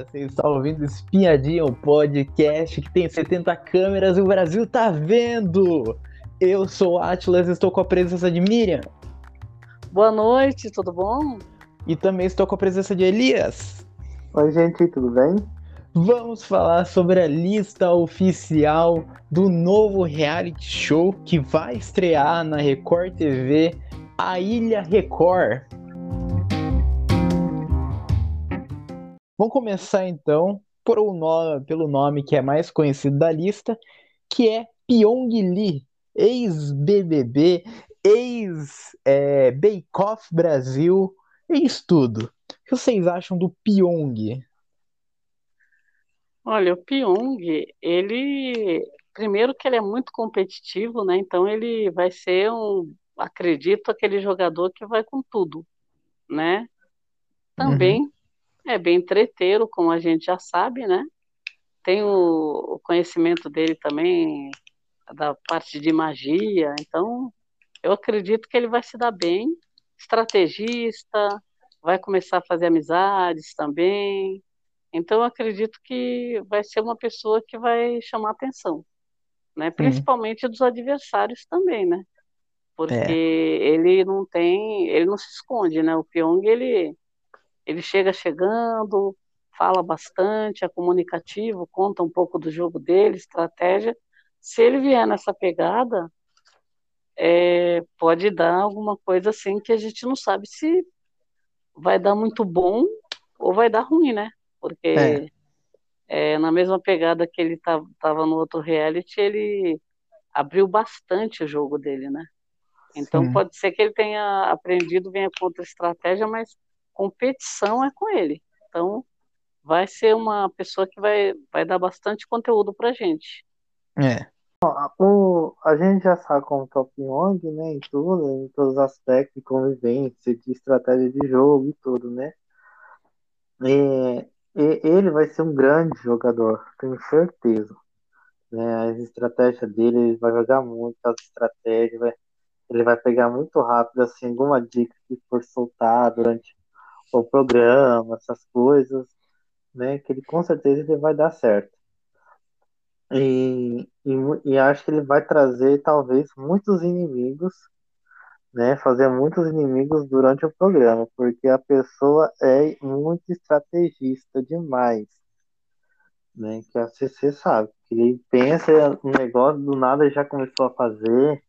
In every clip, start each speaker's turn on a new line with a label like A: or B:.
A: Você está ouvindo Espiadinha, o podcast que tem 70 câmeras e o Brasil tá vendo. Eu sou Atlas e estou com a presença de Miriam.
B: Boa noite, tudo bom?
A: E também estou com a presença de Elias.
C: Oi, gente, tudo bem?
A: Vamos falar sobre a lista oficial do novo reality show que vai estrear na Record TV, A Ilha Record. Vamos começar então por um nome, pelo nome que é mais conhecido da lista, que é Pyong Lee, ex-BBB, ex-Bake Off Brasil, ex-tudo. O que vocês acham do Pyong?
B: Olha, o Pyong, ele primeiro que ele é muito competitivo, né? Então ele vai ser um, acredito, aquele jogador que vai com tudo, né? Também uhum. É bem treteiro, como a gente já sabe, né? Tem o, o conhecimento dele também da parte de magia, então eu acredito que ele vai se dar bem, estrategista, vai começar a fazer amizades também. Então eu acredito que vai ser uma pessoa que vai chamar atenção, né? Principalmente dos adversários também, né? Porque é. ele não tem, ele não se esconde, né? O Pyong ele ele chega chegando, fala bastante, é comunicativo, conta um pouco do jogo dele, estratégia. Se ele vier nessa pegada, é, pode dar alguma coisa assim que a gente não sabe se vai dar muito bom ou vai dar ruim, né? Porque é. É, na mesma pegada que ele estava no outro reality, ele abriu bastante o jogo dele, né? Então Sim. pode ser que ele tenha aprendido, venha com outra estratégia, mas competição é com ele. Então, vai ser uma pessoa que vai, vai dar bastante conteúdo pra gente.
A: É.
C: O, a gente já sabe como tá o Pyong, né, em tudo, em todos os aspectos de convivência, de estratégia de jogo e tudo, né. E, e ele vai ser um grande jogador, tenho certeza. Né, as estratégias dele, ele vai jogar muito as estratégias, vai, ele vai pegar muito rápido, assim, alguma dica que for soltar durante o programa, essas coisas, né? Que ele com certeza ele vai dar certo. E, e, e, acho que ele vai trazer talvez muitos inimigos, né? Fazer muitos inimigos durante o programa, porque a pessoa é muito estrategista demais, né? Que a CC sabe, que ele pensa um negócio do nada já começou a fazer,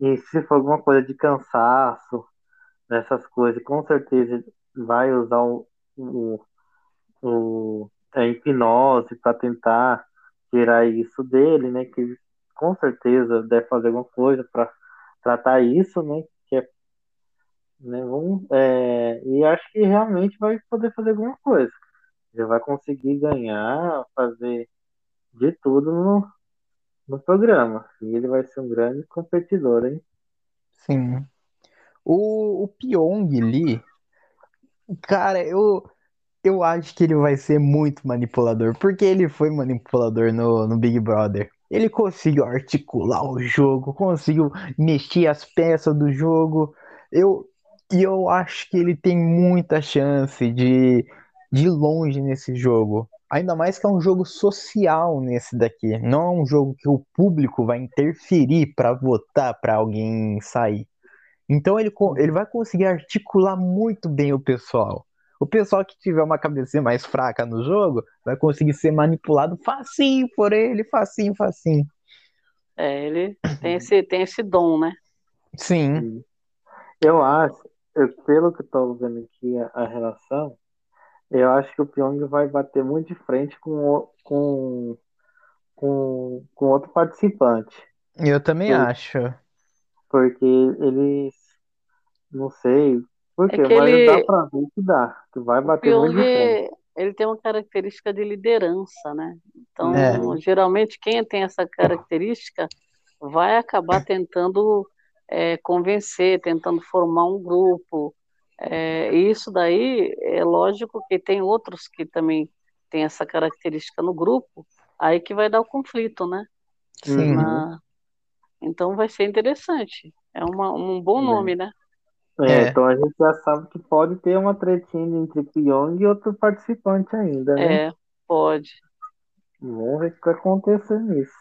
C: e se for alguma coisa de cansaço, essas coisas, com certeza vai usar o, o, o a hipnose para tentar tirar isso dele, né? Que com certeza deve fazer alguma coisa para tratar isso, né? Que é, né, vamos, é, e acho que realmente vai poder fazer alguma coisa. Ele vai conseguir ganhar, fazer de tudo no, no programa. E ele vai ser um grande competidor, hein?
A: Sim. O, o Pyong Lee, Cara, eu, eu acho que ele vai ser muito manipulador, porque ele foi manipulador no, no Big Brother. Ele conseguiu articular o jogo, conseguiu mexer as peças do jogo. Eu, e eu acho que ele tem muita chance de, de longe nesse jogo. Ainda mais que é um jogo social nesse daqui. Não é um jogo que o público vai interferir para votar para alguém sair. Então ele, ele vai conseguir articular muito bem o pessoal. O pessoal que tiver uma cabeça mais fraca no jogo vai conseguir ser manipulado facinho por ele, facinho, facinho.
B: É, ele tem esse, tem esse dom, né?
A: Sim.
C: Eu acho, eu, pelo que estou vendo aqui a, a, relação, eu acho que o Pyong vai bater muito de frente com, com, com, com outro participante.
A: Eu também acho
C: porque eles não sei porque, é mas ele... dá pra ver que dá, que vai bater
B: o
C: muito
B: ele, ele tem uma característica de liderança, né? Então, é. geralmente quem tem essa característica vai acabar tentando é, convencer, tentando formar um grupo. É, e isso daí é lógico que tem outros que também têm essa característica no grupo, aí que vai dar o conflito, né?
A: Sim.
B: Na, então vai ser interessante. É uma, um bom nome, né?
C: É,
A: É.
C: então a gente já sabe que pode ter uma tretinha entre Pyong e outro participante ainda, né?
B: É, pode.
C: Vamos ver o que vai acontecer nisso.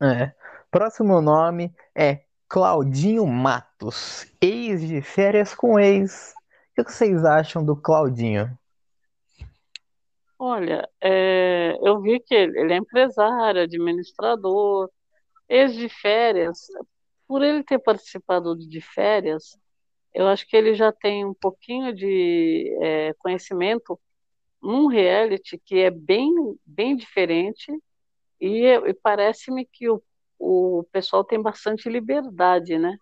A: É. Próximo nome é Claudinho Matos, ex de férias com ex. O que vocês acham do Claudinho?
B: Olha, é, eu vi que ele, ele é empresário, administrador, ex de férias. Por ele ter participado de férias, eu acho que ele já tem um pouquinho de é, conhecimento num reality que é bem, bem diferente e, e parece-me que o, o pessoal tem bastante liberdade, né?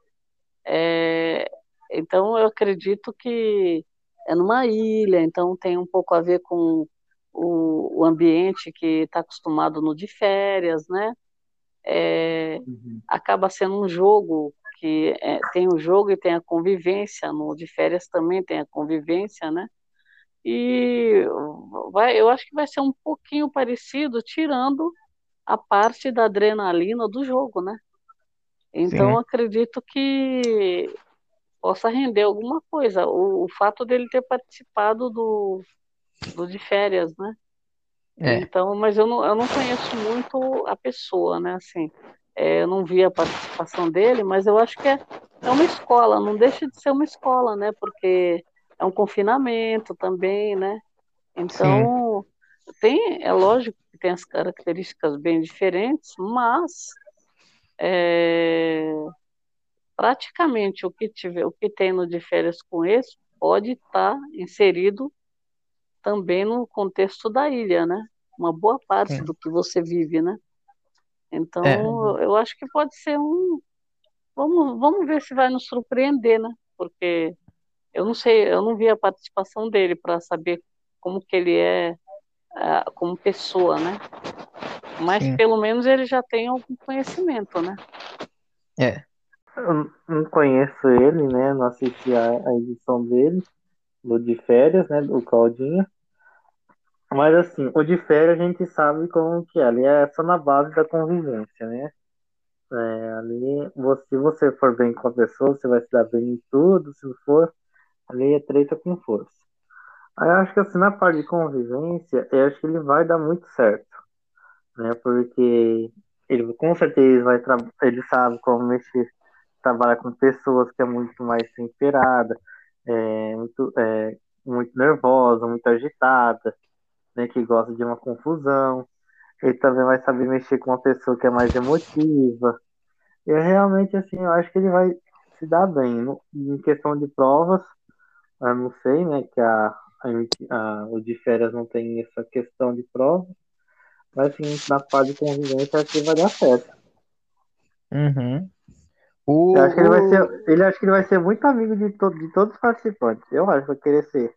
B: É, então eu acredito que é numa ilha, então tem um pouco a ver com o, o ambiente que está acostumado no de férias, né? É,
C: Uhum.
B: acaba sendo um jogo que é, tem o jogo e tem a convivência, no de férias também tem a convivência, né? E vai, eu acho que vai ser um pouquinho parecido, tirando a parte da adrenalina do jogo, né? Então acredito que possa render alguma coisa. O, o fato dele ter participado do, do de férias, né?
A: É.
B: Então, mas eu não, eu não conheço muito a pessoa, né? Assim, é, eu não vi a participação dele, mas eu acho que é, é uma escola, não deixa de ser uma escola, né? Porque é um confinamento também, né? Então, tem, é lógico que tem as características bem diferentes, mas é, praticamente o que tiver, o que tem no de férias com esse pode estar inserido também no contexto da ilha, né? Uma boa parte
A: Sim.
B: do que você vive, né? Então,
A: É.
B: eu acho que pode ser um. Vamos, vamos ver se vai nos surpreender, né? Porque eu não sei, eu não vi a participação dele para saber como que ele é como pessoa, né? Mas
A: Sim.
B: pelo menos ele já tem algum conhecimento, né?
A: É.
C: Eu não conheço ele, né? Não assisti a, a edição dele, do de férias, né? Do Claudinho. Mas assim, o de férias a gente sabe como que é. Ali é só na base da convivência, né? É, ali, você, se você for bem com a pessoa, você vai se dar bem em tudo. Se for, ali é treta com força. Aí eu acho que assim, na parte de convivência, eu acho que ele vai dar muito certo. Né? Porque ele com certeza vai ele sabe como mexer, trabalhar com pessoas que é muito mais temperada, é, muito, é, muito nervosa, muito agitada, né? Que gosta de uma confusão. Ele também vai saber mexer com uma pessoa que é mais emotiva. E é realmente assim, eu acho que ele vai se dar bem. Em questão de provas, eu não sei, né? Que a, a, a- o de férias não tem essa questão de prova. Mas assim, na parte de convivência, acho que vai dar certo.
A: Uhum. O,
C: Eu acho que ele vai ser, ele acho que ele vai ser muito amigo de, to, de todos os participantes. Eu acho que vai querer ser.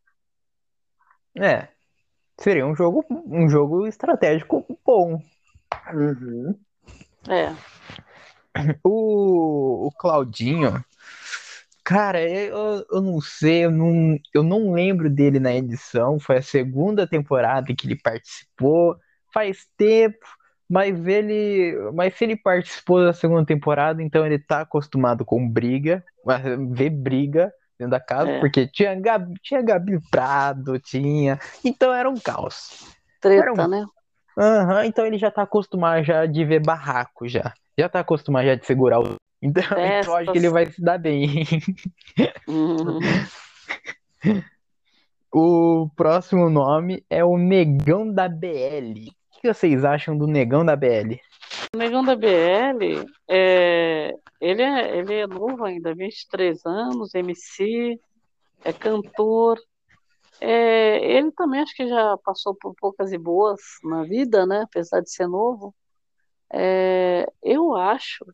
A: É. Seria um jogo, um jogo estratégico bom.
C: Uhum.
B: É,
A: O, o Claudinho, cara, eu, eu não sei, eu não, eu não lembro dele na edição. Foi a segunda temporada que ele participou. Faz tempo, mas ele, mas se ele participou da segunda temporada, então ele tá acostumado com briga, ver briga dentro da casa,
B: É.
A: porque tinha Gabi, tinha Gabi Prado, tinha, então era um caos.
B: treta,
A: um-
B: né?
A: Aham, então ele já tá acostumado já de ver barraco já. Já tá acostumado já de segurar o. Então, então acho que ele vai se dar bem.
B: Uhum.
A: O próximo nome é o Negão da BL. O que vocês acham do Negão da BL?
B: O Negão da BL, é, ele, é, ele é novo ainda, 23 anos, MC, é cantor. É, ele também acho que já passou por poucas e boas na vida, né? Apesar de ser novo. É, eu acho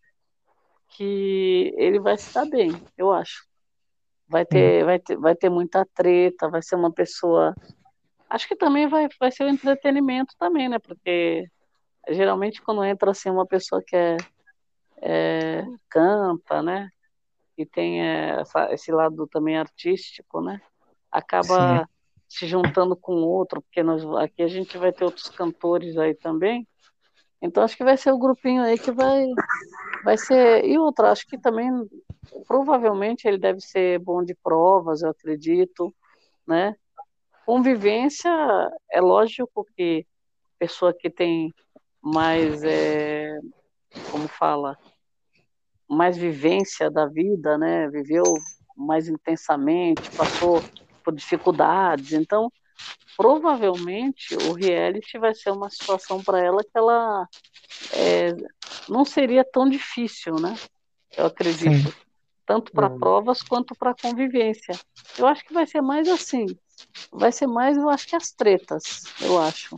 B: que ele vai se dar bem, eu acho. Vai ter, vai ter, vai ter muita treta, vai ser uma pessoa. Acho que também vai, vai ser o entretenimento também, né? Porque geralmente quando entra assim uma pessoa que é, é, canta, né? E tem é, essa- esse lado também artístico, né? Acaba se juntando com outro, porque nós, aqui a gente vai ter outros cantores aí também. Então acho que vai ser o grupinho aí que vai vai ser e outra, acho que também provavelmente ele deve ser bom de provas, eu acredito, né? Convivência é lógico que pessoa que tem mais é, como fala, mais vivência da vida, né? Viveu mais intensamente, passou por dificuldades, então provavelmente o reality vai ser uma situação para ela que ela é, não seria tão difícil, né? Eu acredito. Sim. Tanto para uhum. provas quanto para convivência. Eu acho que vai ser mais assim. Vai ser mais, eu acho que as tretas, eu acho.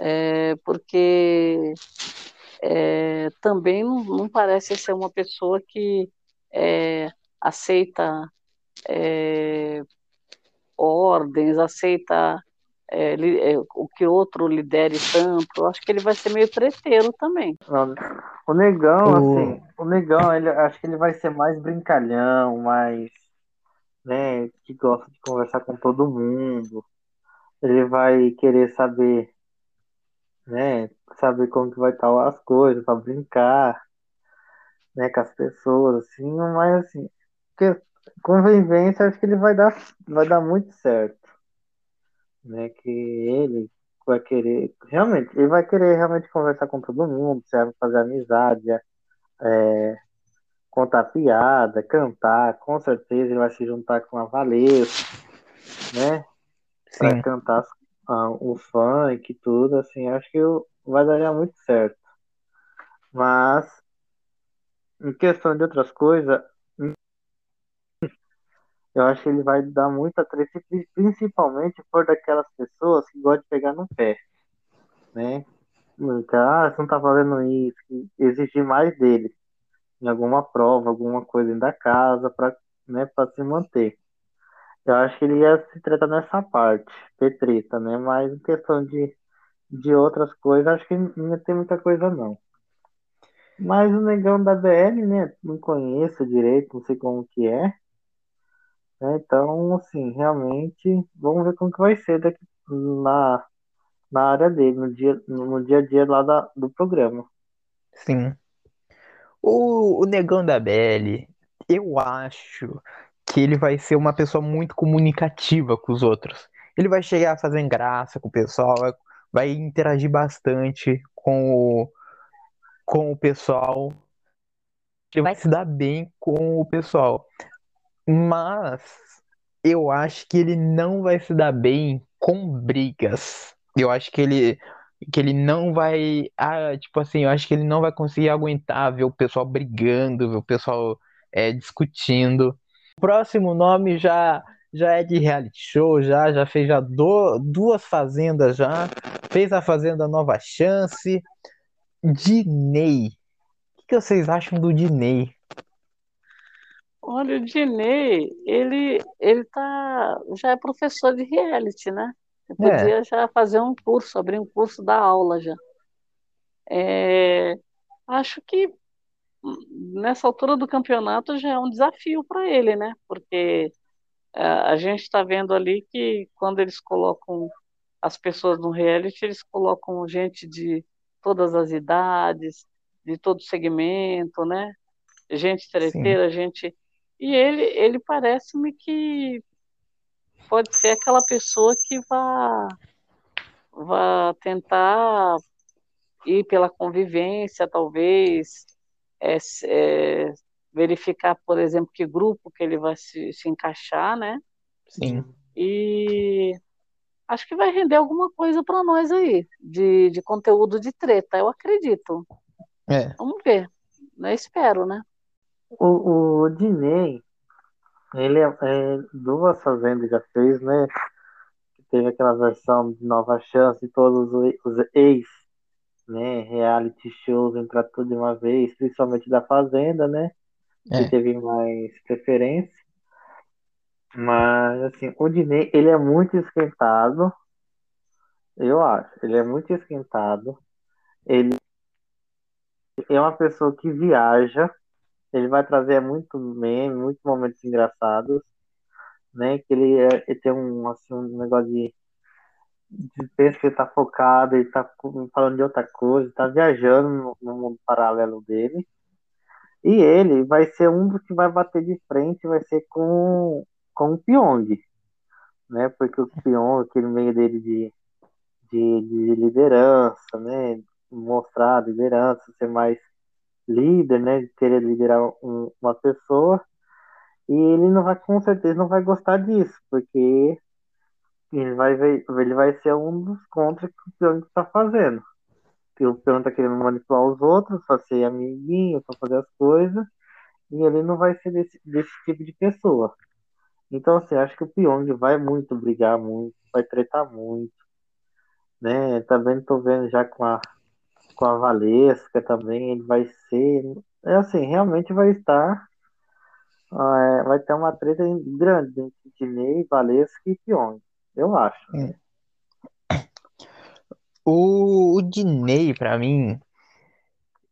B: É, porque é, também não, não, parece ser uma pessoa que é, aceita é, ordens, aceita é, é, o que outro lidere tanto. Eu acho que ele vai ser meio treteiro também.
C: O negão, o... assim, o negão, ele, acho que ele vai ser mais brincalhão, mais, né, que gosta de conversar com todo mundo. Ele vai querer saber, né, saber como que vai estar as coisas, para brincar, né, com as pessoas, assim, mas assim, porque convivência acho que ele vai dar, vai dar muito certo. Né? Que ele vai querer, realmente, ele vai querer realmente conversar com todo mundo, vai fazer amizade, é, contar piada, cantar, com certeza ele vai se juntar com a Valesca, né? Para cantar um funk e tudo, assim, acho que vai dar muito certo. Mas, em questão de outras coisas, eu acho que ele vai dar muita treta, principalmente por daquelas pessoas que gostam de pegar no pé, né? Ah, você não tá fazendo isso, exigir mais dele em alguma prova, alguma coisa da casa para né, pra se manter. Eu acho que ele ia se tratar nessa parte, ter treta, né? Mas em questão de, de outras coisas, acho que não ia ter muita coisa não. Mas o negão da BL, né? Não conheço direito, não sei como que é. Né? Então, assim, realmente, vamos ver como que vai ser daqui na, na área dele, no dia, no dia a dia lá da, do programa.
A: Sim. O, o Negão da Belle, eu acho que ele vai ser uma pessoa muito comunicativa com os outros. Ele vai chegar fazendo graça com o pessoal, vai, interagir bastante com o, com o pessoal. Ele vai se dar bem com o pessoal. Mas eu acho que ele não vai se dar bem com brigas. Eu acho que ele que ele não vai, ah, tipo assim, eu acho que ele não vai conseguir aguentar ver o pessoal brigando, ver o pessoal é, discutindo. Próximo nome já já é de reality show, já já fez já do, duas fazendas já, fez a fazenda Nova Chance. Dinei. O que, que vocês acham do Dinei?
B: Olha, o Dinei, ele, ele tá, já é professor de reality, né? Ele é. podia já fazer um curso, abrir um curso da aula já. É, acho que nessa altura do campeonato já é um desafio para ele, né? Porque é, a gente está vendo ali que quando eles colocam as pessoas no reality, eles colocam gente de todas as idades, de todo segmento, né? Gente treteira, Sim. gente e ele, ele parece-me que pode ser aquela pessoa que vá, vá tentar ir pela convivência, talvez, é, é, verificar, por exemplo, que grupo que ele vai se, se encaixar, né?
A: Sim.
B: E acho que vai render alguma coisa para nós aí, de, de conteúdo de treta, eu acredito.
A: É.
B: Vamos ver. Eu espero, né?
C: O, o Diney, ele é, é, duas fazendas já fez, né? Teve aquela versão de Nova Chance e todos os ex, né? Reality shows entrar tudo de uma vez, principalmente da Fazenda, né? É. Que teve mais preferência. Mas, assim, o Dinei, ele é muito esquentado. Eu acho. Ele é muito esquentado. Ele é uma pessoa que viaja ele vai trazer muito meme, muitos momentos engraçados, né? Que ele, é, ele tem um, assim, um negócio de, pensa que ele tá focado, ele tá falando de outra coisa, tá viajando no, no mundo paralelo dele. E ele vai ser um dos que vai bater de frente, vai ser com, com o Pyong, né? Porque o Pyong, aquele meio dele de, de, de liderança, né? Mostrar liderança, ser mais líder, né? De querer liderar um, uma pessoa. E ele não vai, com certeza, não vai gostar disso, porque ele vai, ver, ele vai ser um dos contras que o Pyong está fazendo. O Pyong está querendo manipular os outros, para ser amiguinho, para fazer as coisas, e ele não vai ser desse, desse tipo de pessoa. Então, assim, acho que o Pyong vai muito brigar muito, vai tretar muito, né? Também tô vendo já com a, com a Valesca também, ele vai ser, é assim, realmente vai estar, é, vai ter uma treta grande entre Dinei, Valesca e Pyong. Eu acho.
A: É. O, o Diney, pra mim,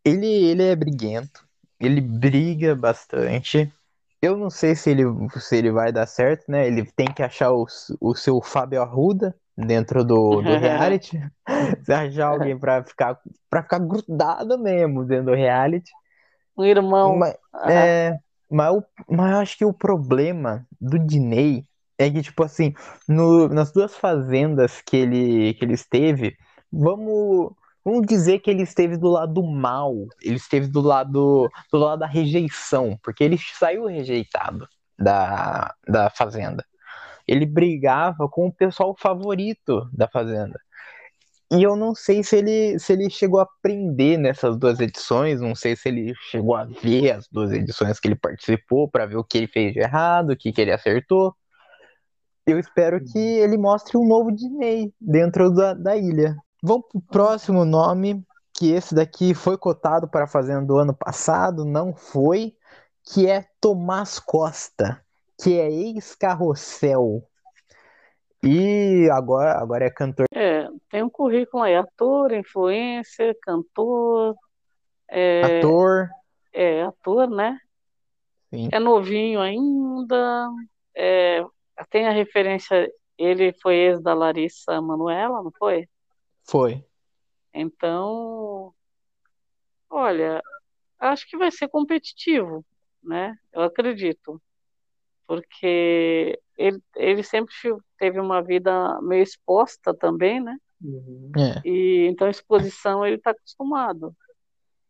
A: ele, ele é briguento. Ele briga bastante. Eu não sei se ele, se ele vai dar certo, né? Ele tem que achar o, o seu Fábio Arruda dentro do, do reality. se achar alguém pra ficar, pra ficar grudado mesmo dentro do reality.
B: Um irmão.
A: Mas, é, mas, mas eu acho que o problema do Diney é que, tipo assim, no, nas duas fazendas que ele, que ele esteve, vamos, vamos dizer que ele esteve do lado mal, ele esteve do lado, do lado da rejeição, porque ele saiu rejeitado da, da fazenda. Ele brigava com o pessoal favorito da fazenda. E eu não sei se ele, se ele chegou a aprender nessas duas edições, não sei se ele chegou a ver as duas edições que ele participou para ver o que ele fez de errado, o que, que ele acertou. Eu espero que uhum. ele mostre um novo Disney dentro da, da ilha. Vamos pro próximo nome, que esse daqui foi cotado para fazenda do ano passado, não foi, que é Tomás Costa, que é ex-carrossel. E agora, agora é cantor.
B: É, tem um currículo aí, ator, influencer, cantor. É,
A: ator.
B: É, ator, né?
A: Sim.
B: É novinho ainda, é, tem a referência, ele foi ex da Larissa Manuela, não foi?
A: Foi.
B: Então, olha, acho que vai ser competitivo, né? Eu acredito. Porque ele, ele sempre teve uma vida meio exposta também, né?
A: Uhum. É.
B: E então exposição ele está acostumado.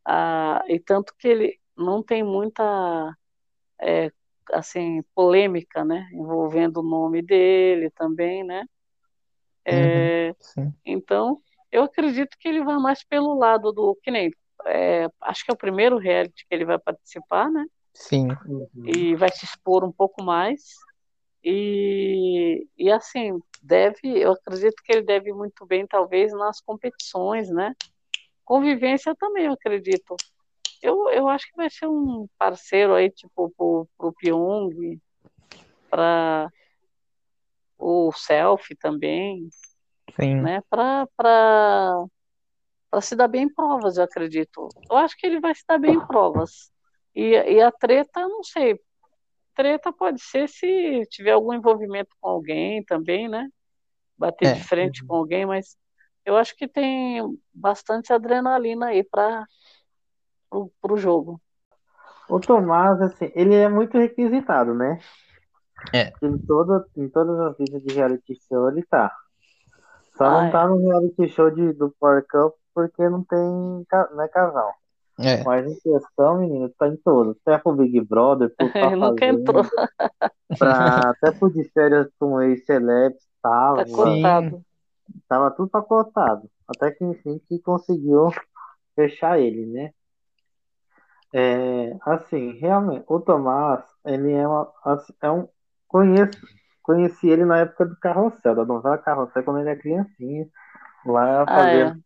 B: Ah, e tanto que ele não tem muita é, assim polêmica, né, envolvendo o nome dele também, né? É,
A: uhum,
B: então, eu acredito que ele vai mais pelo lado do que nem é, acho que é o primeiro reality que ele vai participar, né?
A: Sim.
B: E vai se expor um pouco mais. E, e assim, deve, eu acredito que ele deve muito bem, talvez, nas competições, né? Convivência também, eu acredito. Eu, eu acho que vai ser um parceiro aí, tipo, pro, pro Pyong, para o Selfie também,
A: Sim.
B: né? Para para se dar bem em provas, eu acredito. Eu acho que ele vai se dar bem em provas. E, e a treta, não sei. Treta pode ser se tiver algum envolvimento com alguém também, né? Bater
A: É.
B: de frente com alguém, mas eu acho que tem bastante adrenalina aí para pro, jogo.
C: O Tomás, assim, ele é muito requisitado, né?
A: É.
C: Em, toda, em todas as vidas de reality show ele tá. Só
B: Ah,
C: não tá no reality show de, do Power Cup porque não tem não é casal.
A: É.
C: Mas em questão, menino, tá em todos. Até pro Big Brother, pro
B: Ele nunca entrou,
C: pra, até pro de férias com ex-celebs, tava,
B: tá cotado.
C: tava tudo pacotado. Até que enfim que conseguiu fechar ele, né? É, assim, realmente, o Tomás, ele é, uma, assim, é um. Conheço, conheci ele na época do Carrossel, da novela Carrossel, quando ele era criancinha, lá
B: Ah,
C: fazendo
B: é.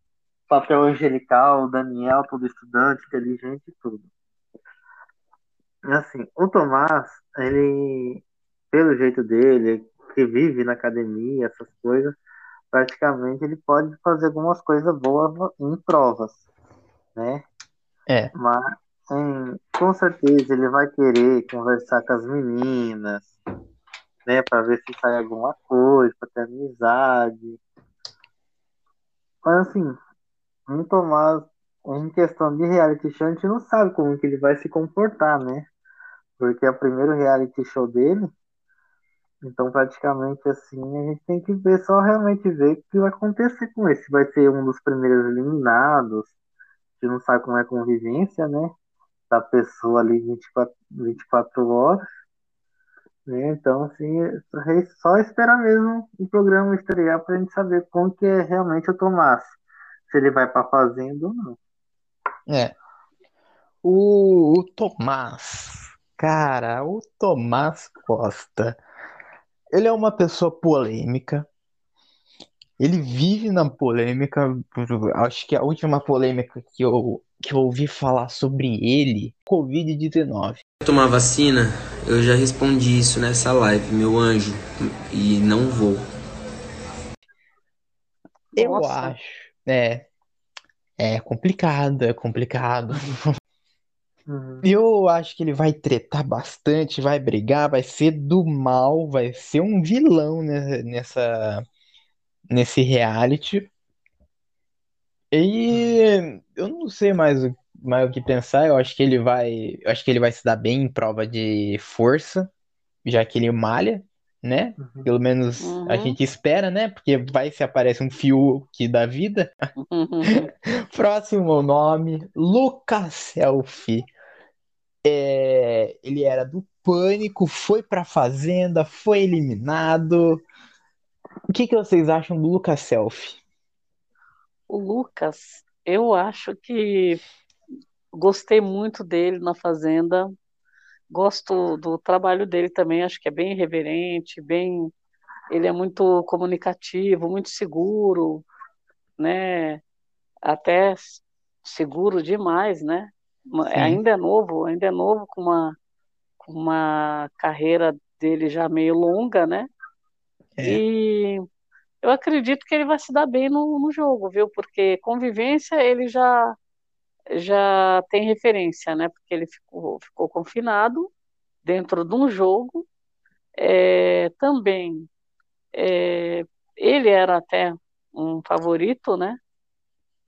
C: papel angelical, o Daniel, todo estudante, inteligente e tudo. Assim, o Tomás, ele, pelo jeito dele, que vive na academia, essas coisas, praticamente ele pode fazer algumas coisas boas em provas, né?
A: É.
C: Mas, hum, com certeza, ele vai querer conversar com as meninas, né? Pra ver se sai alguma coisa, pra ter amizade. Mas assim, um Tomás, em questão de reality show, a gente não sabe como que ele vai se comportar, né? Porque é o primeiro reality show dele, então praticamente assim, a gente tem que ver, só realmente ver o que vai acontecer com ele. Se vai ser um dos primeiros eliminados, gente não sabe como é a convivência, né? Da pessoa ali 24, 24 horas. Né? Então, assim, é só esperar mesmo o programa estrear para a gente saber como que é realmente o Tomás. Se ele vai para fazenda ou não.
A: É. O, o Tomás. Cara, o Tomás Costa. Ele é uma pessoa polêmica. Ele vive na polêmica. Acho que a última polêmica que eu, que eu ouvi falar sobre ele, Covid-19.
D: Tomar vacina, eu já respondi isso nessa live, meu anjo, e não vou.
A: Eu
B: Nossa.
A: acho. É. É complicado, é complicado.
C: Uhum.
A: Eu acho que ele vai tretar bastante, vai brigar, vai ser do mal, vai ser um vilão ne- nessa, nesse reality. E eu não sei mais, o- mais o que pensar. Eu acho que ele vai, eu acho que ele vai se dar bem em prova de força, já que ele malha, né?
C: Uhum.
A: Pelo menos a
B: Uhum.
A: gente espera, né? Porque vai se aparece um Fiuk da vida. Próximo nome, Lucas Selfie. É, ele era do Pânico, foi pra Fazenda, foi eliminado. O que que vocês acham do Lucas Selfie?
B: O Lucas, eu acho que gostei muito dele na Fazenda. Gosto do trabalho dele também, acho que é bem irreverente, bem, ele é muito comunicativo, muito seguro, né? Até seguro demais, né?
A: Sim.
B: Ainda é novo, ainda é novo com uma, com uma carreira dele já meio longa, né?
A: É.
B: E eu acredito que ele vai se dar bem no, no jogo, viu? Porque convivência ele já já tem referência, né? Porque ele ficou, ficou confinado dentro de um jogo. É, também é, ele era até um favorito, né?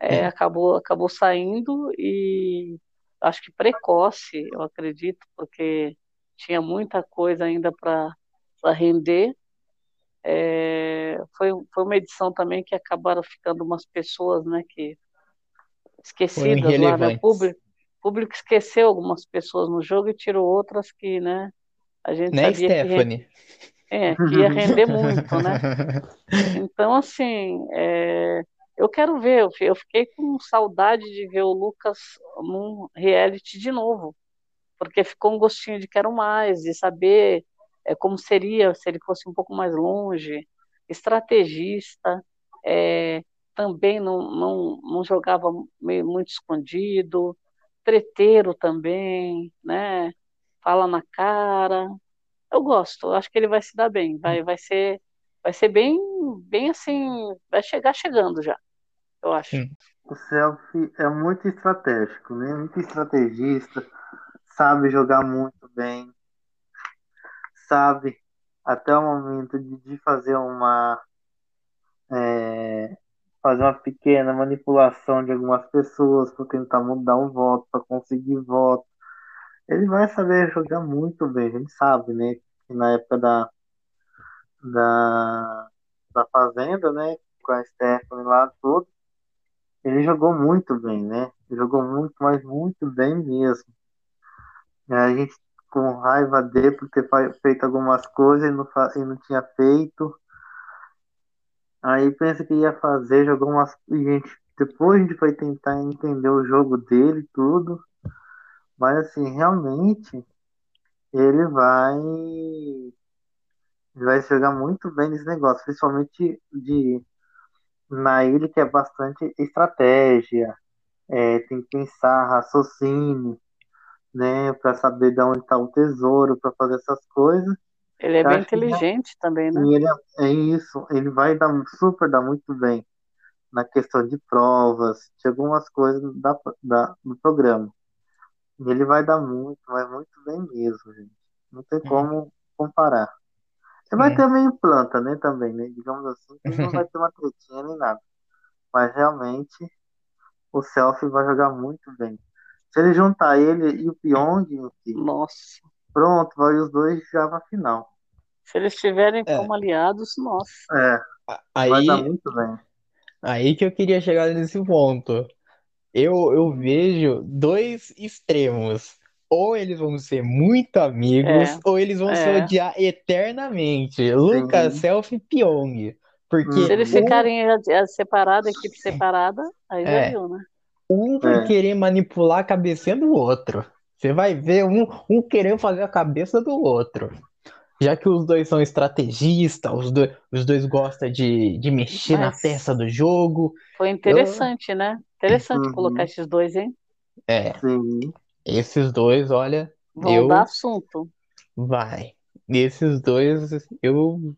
B: É,
A: É.
B: acabou acabou saindo e acho que precoce, eu acredito, porque tinha muita coisa ainda para render. É, foi, foi uma edição também que acabaram ficando umas pessoas, né, que esquecidas lá, né? O
A: irrelevantes.
B: público, o público esqueceu algumas pessoas no jogo e tirou outras que, né, a gente
A: Né,
B: sabia que,
A: Stephanie?
B: é, que ia render muito, né? Então, assim, é, eu quero ver, eu fiquei com saudade de ver o Lucas num reality de novo, porque ficou um gostinho de quero mais, de saber é, como seria se ele fosse um pouco mais longe, estrategista, é, também não, não, não jogava meio muito escondido, treteiro também, né? Fala na cara. Eu gosto, eu acho que ele vai se dar bem, vai, vai ser, vai ser bem, bem assim, vai chegar chegando já, eu acho.
A: Sim.
C: O Selfie é muito estratégico, né? Muito estrategista, sabe jogar muito bem, sabe até o momento de, de fazer uma é, fazer uma pequena manipulação de algumas pessoas para tentar mudar um voto, para conseguir voto. Ele vai saber jogar muito bem, a gente sabe, né? Que na época da, da, da Fazenda, né? Com a Stephanie lá, tudo, ele jogou muito bem, né? Jogou muito, mas muito bem mesmo. A gente com raiva dele por ter feito algumas coisas e não, e não tinha feito. Aí pensa que ia fazer, jogou umas. E gente, depois a gente foi tentar entender o jogo dele tudo. Mas assim, realmente ele vai. Ele vai jogar muito bem nesse negócio, principalmente de na ilha que é bastante estratégia, é, tem que pensar, raciocínio, né, para saber de onde está o tesouro, para fazer essas coisas.
B: Ele é
C: Eu
B: bem
C: que
B: inteligente também, né?
C: Ele é, é isso, ele vai dar super dar muito bem na questão de provas, de algumas coisas da, da, do programa. E ele vai dar muito, vai muito bem mesmo, gente. Não tem como comparar. Ele vai
A: Hum.
C: ter meio planta, né, também, né? Digamos assim, não vai ter uma tretinha nem nada. mas realmente o Selfie vai jogar muito bem. Se ele juntar ele e o Pyong,
B: Nossa.
C: pronto, vai os dois já pra final.
B: Se eles estiverem
A: É.
B: como aliados, nossa.
C: É, vai
A: Aí,
C: dar muito bem.
A: aí que eu queria chegar nesse ponto. Eu, eu vejo dois extremos. Ou eles vão ser muito amigos,
B: É,
A: ou eles vão se
B: é.
A: odiar eternamente. Lucas. Selfie e Pyong. Porque
B: Se eles
A: um,
B: ficarem separados, equipe separada, aí já
A: É.
B: viu, né?
A: Um
C: É.
A: querer manipular a cabeça do outro. Você vai ver um, um querendo fazer a cabeça do outro. Já que os dois são estrategistas, os dois, os dois gostam de, de mexer na
B: Mas-
A: peça do jogo.
B: Foi interessante, né? Interessante
C: Uhum.
B: colocar esses dois, hein?
A: É,
C: Sim.
A: esses dois, olha,
B: Vão
A: eu
B: dar assunto.
A: vai. Esses dois, eu,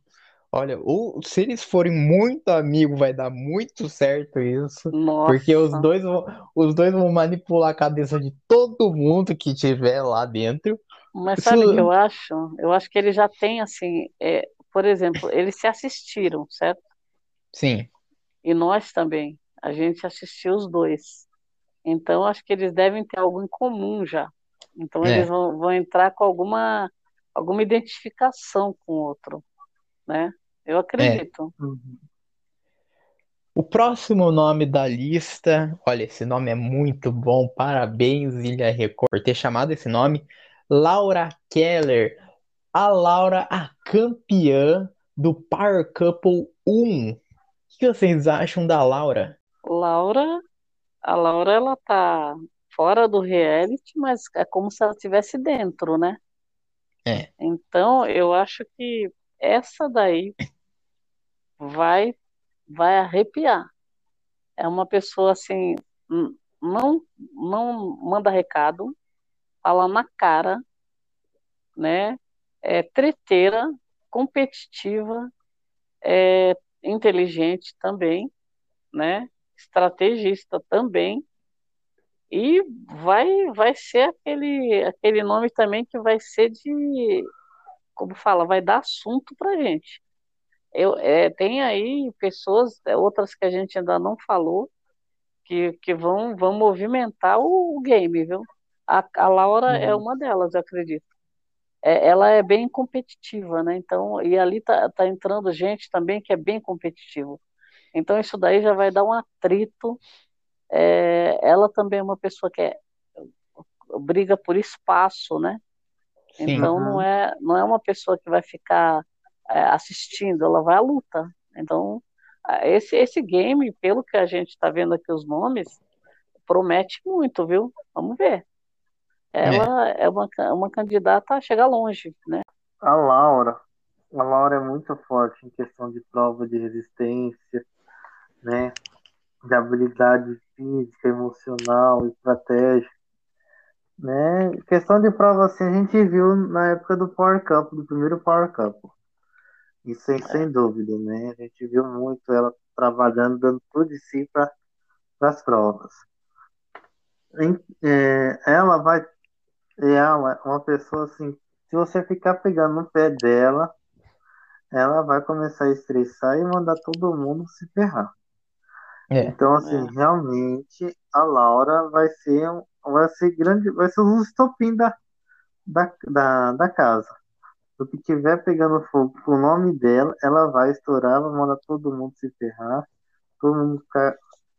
A: olha, ou se eles forem muito amigos, vai dar muito certo isso. Porque os
B: Nossa.
A: dois vão, os dois vão manipular a cabeça de todo mundo que tiver lá dentro.
B: Mas sabe o que eu acho? Eu acho que eles já têm, assim, é, por exemplo, eles se assistiram, certo?
A: Sim,
B: E nós também. A gente assistiu os dois. Então, acho que eles devem ter algo em comum já. Então,
A: É.
B: eles vão, vão entrar com alguma, alguma identificação com o outro, né? Eu acredito.
C: Uhum.
A: O próximo nome da lista, olha, esse nome é muito bom, parabéns, Ilha Record, por ter chamado esse nome. Laura Keller, a Laura, a campeã do Power Couple 1. O que vocês acham da Laura?
B: Laura, a Laura, ela tá fora do reality, mas é como se ela estivesse dentro, né?
A: É.
B: Então, eu acho que essa daí vai vai arrepiar. É uma pessoa assim, não não manda recado, fala na cara, né? É treteira, competitiva, é inteligente também, né? Estrategista também. E vai vai ser aquele aquele nome também que vai ser de, como fala, vai dar assunto pra gente. Eu, é, tem aí pessoas, é, outras que a gente ainda não falou, que, que vão, vão movimentar o, o game, viu? A, a Laura é
C: Uhum.
B: uma delas, eu acredito. É, ela é bem competitiva, né? Então, e ali tá, tá entrando gente também que é bem competitivo. Então, isso daí já vai dar um atrito. É, ela também é uma pessoa que é, briga por espaço, né?
A: Sim.
B: Então
C: Uhum.
B: não é não é uma pessoa que vai ficar é, assistindo, ela vai à luta. Então a- esse esse game, pelo que a gente está vendo aqui os nomes, promete muito, viu? Vamos ver. Ela é uma, ca- uma candidata a chegar longe, né?
C: A Laura, a Laura é muito forte em questão de prova de resistência, né? De habilidade física, emocional, estratégia, né? Questão de prova assim a gente viu na época do Power Cup, do primeiro Power Cup. Isso sem, sem dúvida, né? A gente viu muito ela trabalhando, dando tudo de si para as provas. Em- é, ela vai, ela é uma pessoa assim, se você ficar pegando no pé dela, ela vai começar a estressar e mandar todo mundo se ferrar.
A: É.
C: Então, assim,
B: É.
C: realmente a Laura vai ser um- vai ser grande, vai ser um estopim da, da, da, da casa. O que tiver pegando fogo pro nome dela, ela vai estourar, vai mandar todo mundo se ferrar, todo mundo ficar.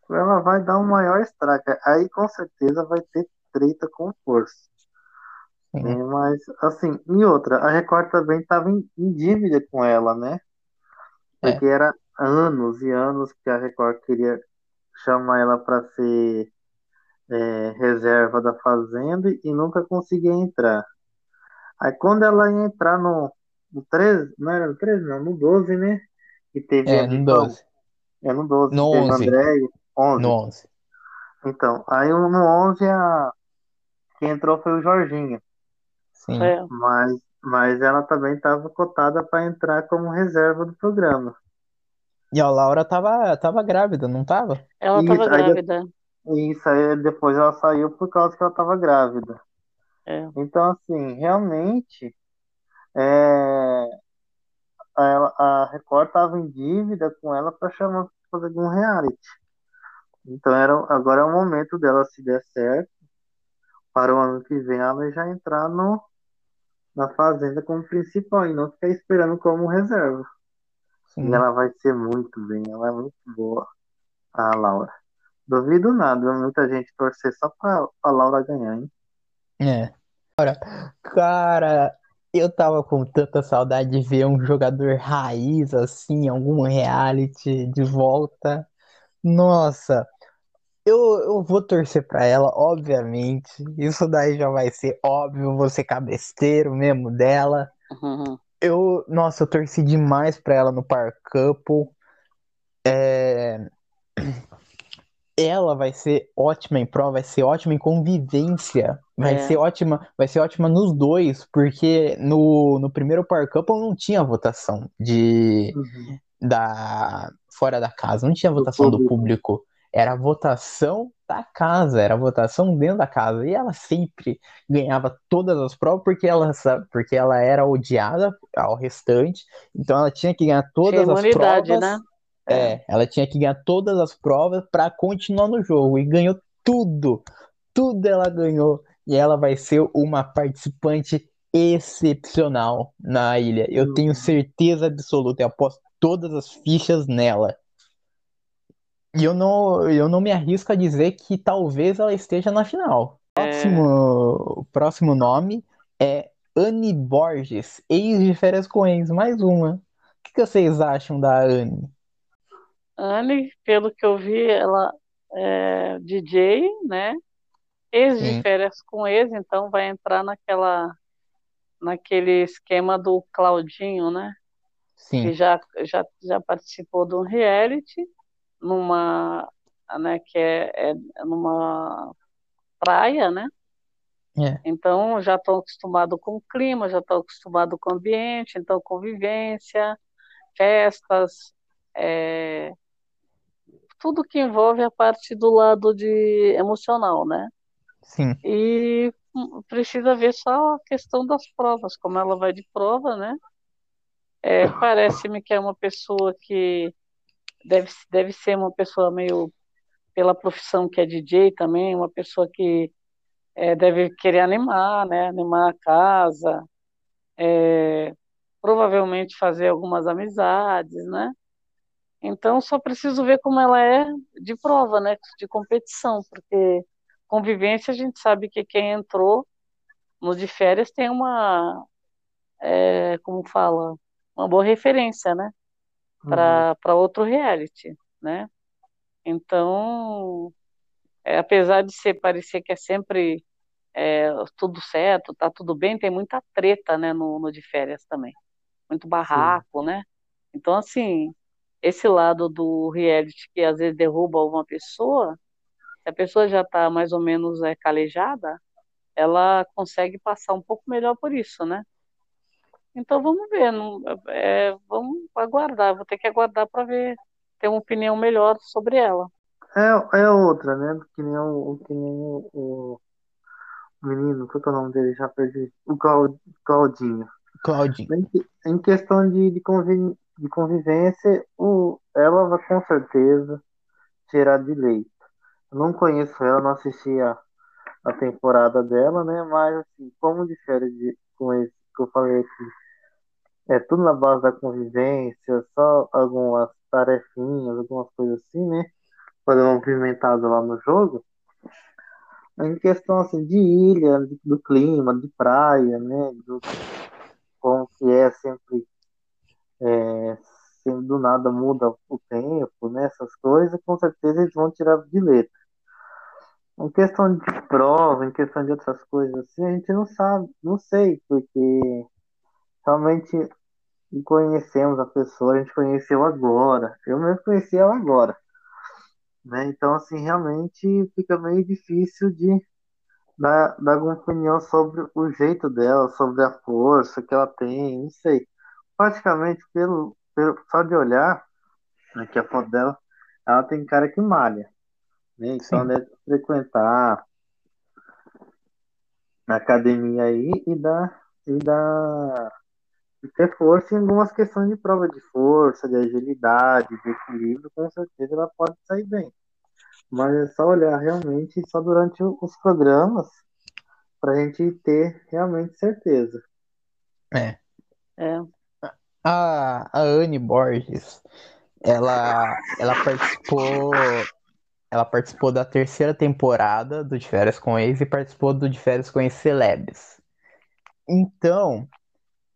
C: Ela vai dar um maior estrago. Aí com certeza vai ter treta com força. Né? Mas, assim, e outra, a Record também estava em, em dívida com ela, né?
A: É.
C: Porque era anos e anos que a Record queria chamar ela para ser é, reserva da Fazenda e nunca conseguia entrar. Aí quando ela ia entrar no, no 13, não era no 13, não, no 12, né? Que teve
A: É, no
C: com-
A: 12.
C: É no 12,
A: No
C: que teve
A: 11.
C: André, 11.
A: No 11.
C: Então, aí no 11 a... quem entrou foi o Jorginho.
A: Sim.
B: É,
C: Mas, mas ela também estava cotada para entrar como reserva do programa.
A: E a Laura tava, tava grávida, não tava?
B: ela
C: Isso,
B: estava
C: aí
B: grávida.
C: E isso aí depois ela saiu por causa que ela estava grávida.
B: É.
C: Então, assim, realmente, é, a, ela- a Record estava em dívida com ela para chamar para fazer algum reality. Então era, agora é o momento dela, se der certo, para o ano que vem ela já entrar no, na fazenda como principal e não ficar esperando como reserva.
A: Sim.
C: E ela vai ser muito bem, ela é muito boa, a Laura. Duvido nada, muita gente torcer só pra a Laura ganhar, hein?
A: É. Cara, cara, eu tava com tanta saudade de ver um jogador raiz assim, algum reality de volta. Nossa, eu, eu vou torcer pra ela, obviamente. Isso daí já vai ser óbvio, ser cabesteiro mesmo dela.
B: Uhum.
A: Eu, nossa, eu torci demais pra ela no Par Couple. É... Ela vai ser ótima em prova, vai ser ótima em convivência. Vai
B: É.
A: ser ótima, vai ser ótima nos dois, porque no, no primeiro Par Couple não tinha votação de da fora da casa, não tinha votação do público. Era votação da casa, era votação dentro da casa. E ela sempre ganhava todas as provas porque ela, porque ela era odiada ao restante. Então ela tinha que ganhar todas as provas.
B: né?
A: É, ela tinha que ganhar todas as provas para continuar no jogo e ganhou tudo. Tudo ela ganhou e ela vai ser uma participante excepcional na ilha. Eu tenho certeza absoluta, eu aposto todas as fichas nela. E eu não, eu não me arrisco a dizer que talvez ela esteja na final. Próximo, o próximo nome é Anne Borges, ex de Férias Ex, mais uma. O que que vocês acham da Anne?
B: Anne, pelo que eu vi, ela é DJ, né? Ex de
A: Sim.
B: férias com ex, então vai entrar naquela, naquele esquema do Claudinho, né? Que
A: Sim,
B: já, já, já participou de um reality, numa, né, que é, é numa praia, né?
A: é,
B: Então já estão acostumados com o clima, já estão acostumados com o ambiente, então convivência, festas, é, tudo que envolve a parte do lado de emocional, né?
A: sim,
B: E precisa ver só a questão das provas, como ela vai de prova, né? É, parece-me que é uma pessoa que deve, deve ser uma pessoa meio, pela profissão que é DJ também, uma pessoa que é, deve querer animar, né? Animar a casa, é, provavelmente fazer algumas amizades, né? Então só preciso ver como ela é de prova, né? De competição, porque convivência a gente sabe que quem entrou no de férias tem uma, é, como fala, uma boa referência, né? Para para outro reality, né? Então, é, apesar de ser parecer que é sempre é, tudo certo, tá tudo bem, tem muita treta, né, no, no de férias também. Muito barraco, né? Então, assim, esse lado do reality que às vezes derruba uma pessoa, se a pessoa já está mais ou menos é, calejada, ela consegue passar um pouco melhor por isso, né? Então vamos ver, não- é, vamos aguardar, vou ter que aguardar para ver, ter uma opinião melhor sobre ela.
C: É, é outra, né? Que nem o, que nem o, o menino, qual que é o nome dele? Já perdi. O Clau- Claudinho.
A: Claudinho.
C: Em, em questão de, de, convi- de convivência, o, ela vai com certeza tirar de leito. Não conheço ela, não assisti a, a temporada dela, né? Mas, assim, como férias de, com esse que eu falei aqui, é tudo na base da convivência, só algumas tarefinhas, algumas coisas assim, né? Dar uma movimentada lá no jogo. Em questão, assim, de ilha, do clima, de praia, né? Do, como que é sempre é, se do nada muda o tempo, né? Essas coisas, com certeza eles vão tirar de letra. Em questão de prova, em questão de outras coisas assim, a gente não sabe, não sei, porque realmente conhecemos a pessoa, a gente conheceu agora. Eu mesmo conheci ela agora, né? Então, assim, realmente fica meio difícil de dar, dar alguma opinião sobre o jeito dela, sobre a força que ela tem, não sei. Praticamente, pelo, pelo, só de olhar aqui a foto dela, ela tem cara que malha, né? Então
A: Sim.
C: deve frequentar a academia aí e dar e dar e ter força em algumas questões de prova de força, de agilidade, de equilíbrio, com certeza ela pode sair bem. Mas é só olhar realmente só durante os programas pra gente ter realmente certeza.
A: É.
B: É.
A: A, a Anne Borges, ela, ela participou. Ela participou da terceira temporada do De Férias com Ex e participou do De Férias com Ex Celebs. Então,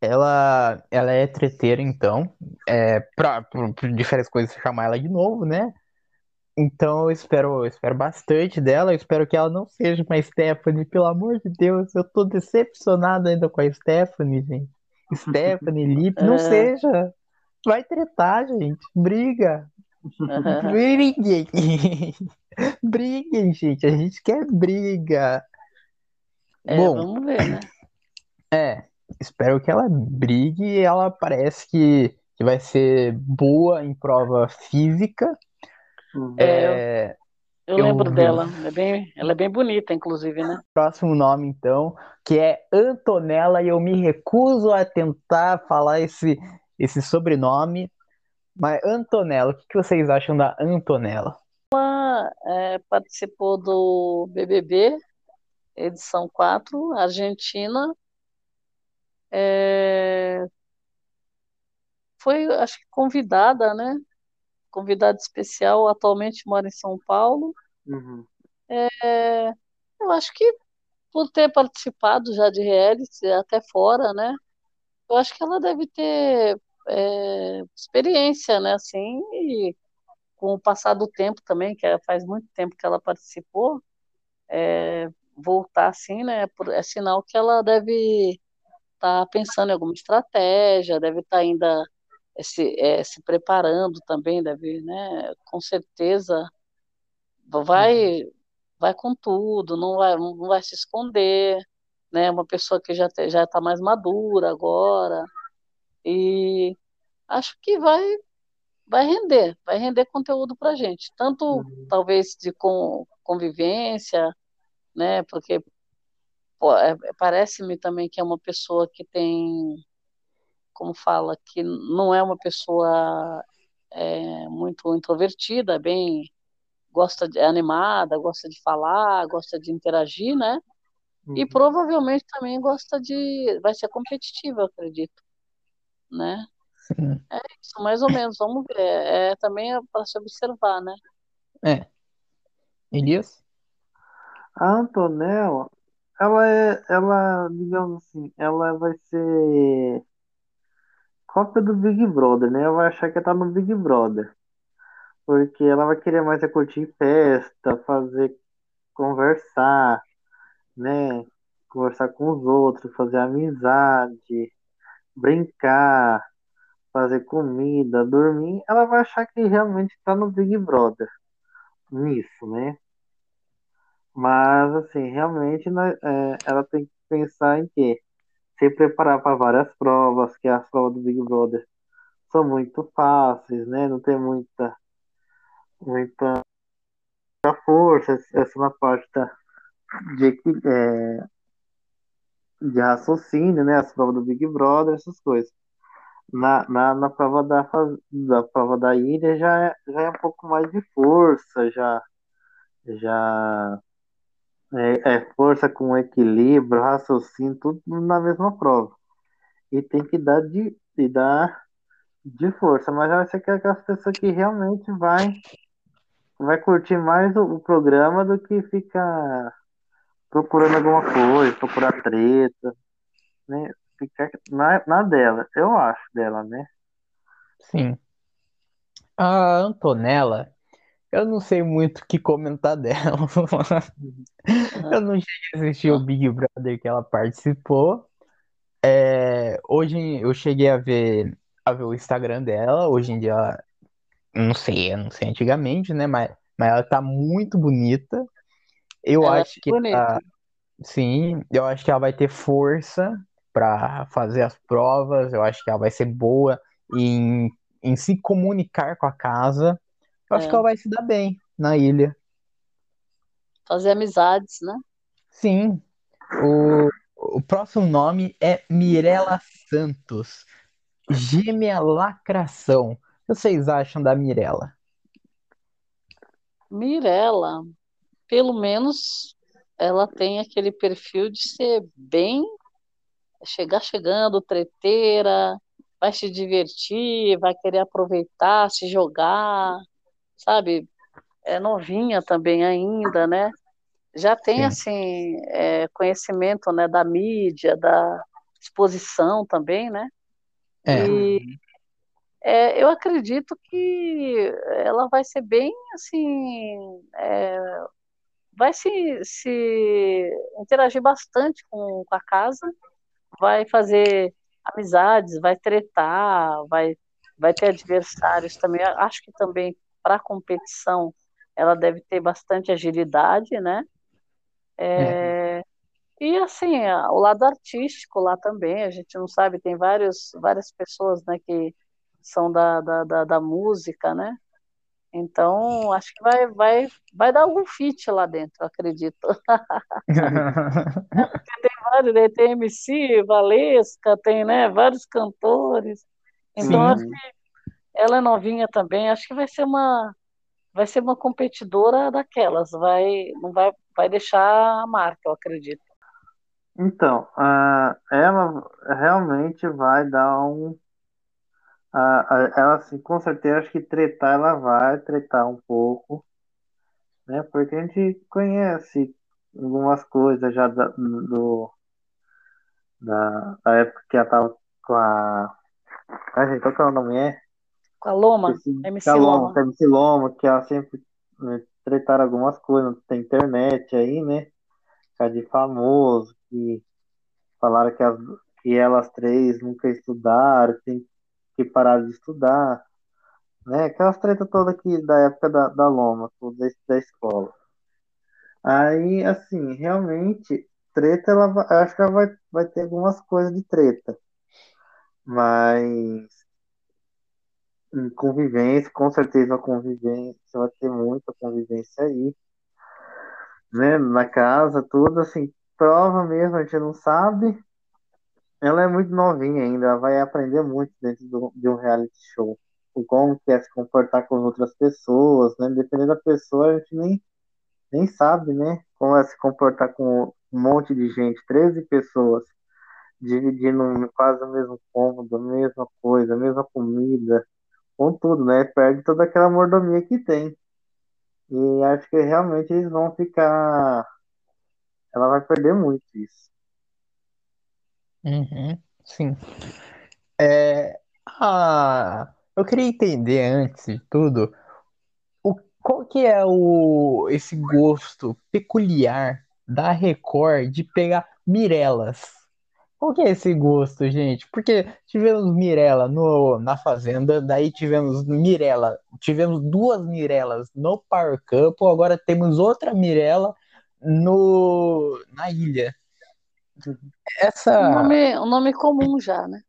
A: ela, ela é treteira, então. É, pra, pra, pra com Ex chamar ela de novo, né? Então eu espero, eu espero bastante dela. Eu espero que ela não seja uma Stephanie, pelo amor de Deus. Eu tô decepcionado ainda com a Stephanie, gente. Stephanie, Lip, não
B: É.
A: seja. Vai tretar, gente. Briga. Briguem. Briguem, gente. A gente quer briga.
B: É,
A: Bom,
B: vamos ver, né?
A: é. Espero que ela brigue e ela parece que, que vai ser boa em prova física. É,
B: Eu
A: Eu
B: lembro dela. Ela é bem, ela é bem bonita, inclusive, né?
A: próximo nome, então, que é Antonella, e eu me recuso a tentar falar esse, esse sobrenome. Mas Antonella, o que, que vocês acham da Antonella?
B: É, participou do BBB, edição 4, Argentina. É, foi, acho que convidada, né? Convidada especial, atualmente mora em São Paulo.
C: Uhum.
B: É, eu acho que por ter participado já de reality, até fora, né? Eu acho que ela deve ter é, experiência, né? Assim, e com o passar do tempo também, que é- faz muito tempo que ela participou, é, voltar assim, né? É sinal que ela deve estar pensando em alguma estratégia, deve estar ainda é, se, é, se preparando também, deve, né? Com certeza vai vai com tudo, não vai, não vai se esconder, né? Uma pessoa que já te- já está mais madura agora e acho que vai vai render, vai render conteúdo para gente, tanto
C: Uhum.
B: talvez de com, convivência, né? Porque é- parece-me também que é uma pessoa que tem, como fala, que não é uma pessoa é, muito introvertida, é bem gosta de é animada, gosta de falar, gosta de interagir, né? E
C: Uhum.
B: provavelmente também gosta de, vai ser competitiva, eu acredito, né?
A: Sim.
B: É isso, mais ou menos, vamos ver. É, também é para se observar, né?
A: É. Elias?
C: A Antonella, ela é, ela, digamos assim, ela vai ser cópia do Big Brother, né? Ela vai achar que tá no Big Brother. Porque ela vai querer mais é curtir festa, fazer, conversar, né? Conversar com os outros, fazer amizade, brincar, fazer comida, dormir. Ela vai achar que realmente tá no Big Brother. Nisso, né? Mas, assim, realmente né, é, ela tem que pensar em quê? Se preparar para várias provas, que as provas do Big Brother são muito fáceis, né? Não tem muita, muita força, essa na parte da, de, é, de raciocínio, né? As provas do Big Brother, essas coisas. Na, na, na prova da, da prova da ilha já é, já é um pouco mais de força, já, já é, é força com equilíbrio, raciocínio, tudo na mesma prova. E tem que dar de, de dar de força, mas eu acho que é aquelas pessoas que realmente vai, vai curtir mais o, o programa do que ficar procurando alguma coisa, procurar treta, né? Ficar na, na dela, eu acho dela, né?
A: Sim. A Antonella, eu não sei muito o que comentar dela. Eu não cheguei a assistir o Big Brother que ela participou. É, hoje eu cheguei a ver, a ver o Instagram dela. Hoje em dia, ela- não sei, eu não sei antigamente, né? Mas, mas ela tá muito bonita. Eu
B: Ela é
A: acho que
B: bonita.
A: ela, sim, eu acho que ela vai ter força para fazer as provas. Eu acho que ela vai ser boa em, em se comunicar com a casa. Eu acho
B: É.
A: que ela vai se dar bem na ilha.
B: Fazer amizades, né?
A: Sim. O, o próximo nome é Mirela Santos. Gêmea Lacração. O que vocês acham da Mirella?
B: Mirella, pelo menos ela tem aquele perfil de ser bem chegar chegando, treteira, vai se divertir, vai querer aproveitar, se jogar, sabe? É novinha também ainda, né? Já tem, Sim. assim, é, conhecimento né, da mídia, da exposição também, né? É. E é, eu acredito que ela vai ser bem, assim, é, vai se, se interagir bastante com, com a casa, vai fazer amizades, vai tretar, vai, vai ter adversários também. Acho que também para a competição ela deve ter bastante agilidade, né? É, é. E assim, o lado artístico lá também, a gente não sabe, tem vários, várias pessoas né, que são da, da, da, da música, né? Então, acho que vai, vai, vai dar algum fit lá dentro, acredito. tem vários, né? tem MC, Valesca, tem né, vários cantores. Então, Sim. acho que ela é novinha também, acho que vai ser uma vai ser uma competidora daquelas, vai não vai vai deixar a marca, eu acredito.
C: Então, uh, ela realmente vai dar um ela assim, com certeza acho que tretar ela vai tretar um pouco, né? Porque a gente conhece algumas coisas já da, do, da, da época que ela tava com a. Ai, gente, qual que é o nome? É?
B: Com a Loma, Esse,
C: MC Loma. Loma. MC Loma, que ela sempre né, tretaram algumas coisas, tem internet aí, né? Ficar de famoso, que falaram que, as, que elas três nunca estudaram, tem que pararam de estudar, né? Aquelas tretas todas aqui da época da, da Loma, da escola. Aí, assim, realmente, treta, ela vai, acho que ela vai, vai ter algumas coisas de treta. Mas convivência, com certeza convivência, vai ter muita convivência aí. Né, na casa, tudo assim, prova mesmo, a gente não sabe, ela é muito novinha ainda, ela vai aprender muito dentro do, de um reality show. O como que é se comportar com outras pessoas, né? Dependendo da pessoa, a gente nem, nem sabe, né? Como é se comportar com um monte de gente, 13 pessoas, dividindo quase o mesmo cômodo, a mesma coisa, a mesma comida, com tudo, né? Perde toda aquela mordomia que tem. E acho que realmente eles vão ficar. Ela vai perder muito isso.
A: Uhum, sim. É, ah, eu queria entender antes de tudo o, qual que é o, esse gosto peculiar da Record de pegar Mirelas. Qual que é esse gosto, gente? Porque tivemos Mirella no, na Fazenda, daí tivemos Mirella, tivemos duas Mirelas no Power Couple, agora temos outra Mirella no, na ilha. Essa...
B: Um nome, um nome comum já, né?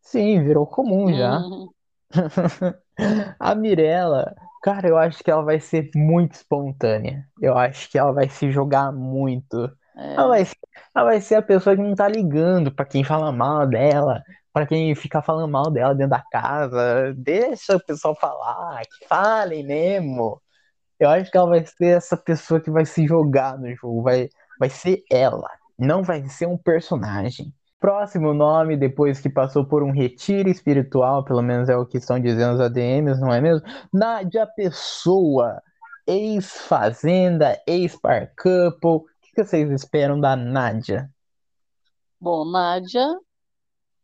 A: Sim, virou comum já.
B: Uhum.
A: A Mirella, cara, eu acho que ela vai ser muito espontânea. Eu acho que ela vai se jogar muito.
B: É.
A: Ela, vai, ela vai ser a pessoa que não tá ligando pra quem fala mal dela, pra quem fica falando mal dela dentro da casa. Deixa o pessoal falar, que falem mesmo. Eu acho que ela vai ser essa pessoa que vai se jogar no jogo, vai, vai ser ela não vai ser um personagem. Próximo nome, depois que passou por um retiro espiritual, pelo menos é o que estão dizendo os ADMs, não é mesmo? Nádia Pessoa, ex-Fazenda, ex-Par Couple. Que vocês esperam da Nádia?
B: Bom, Nádia,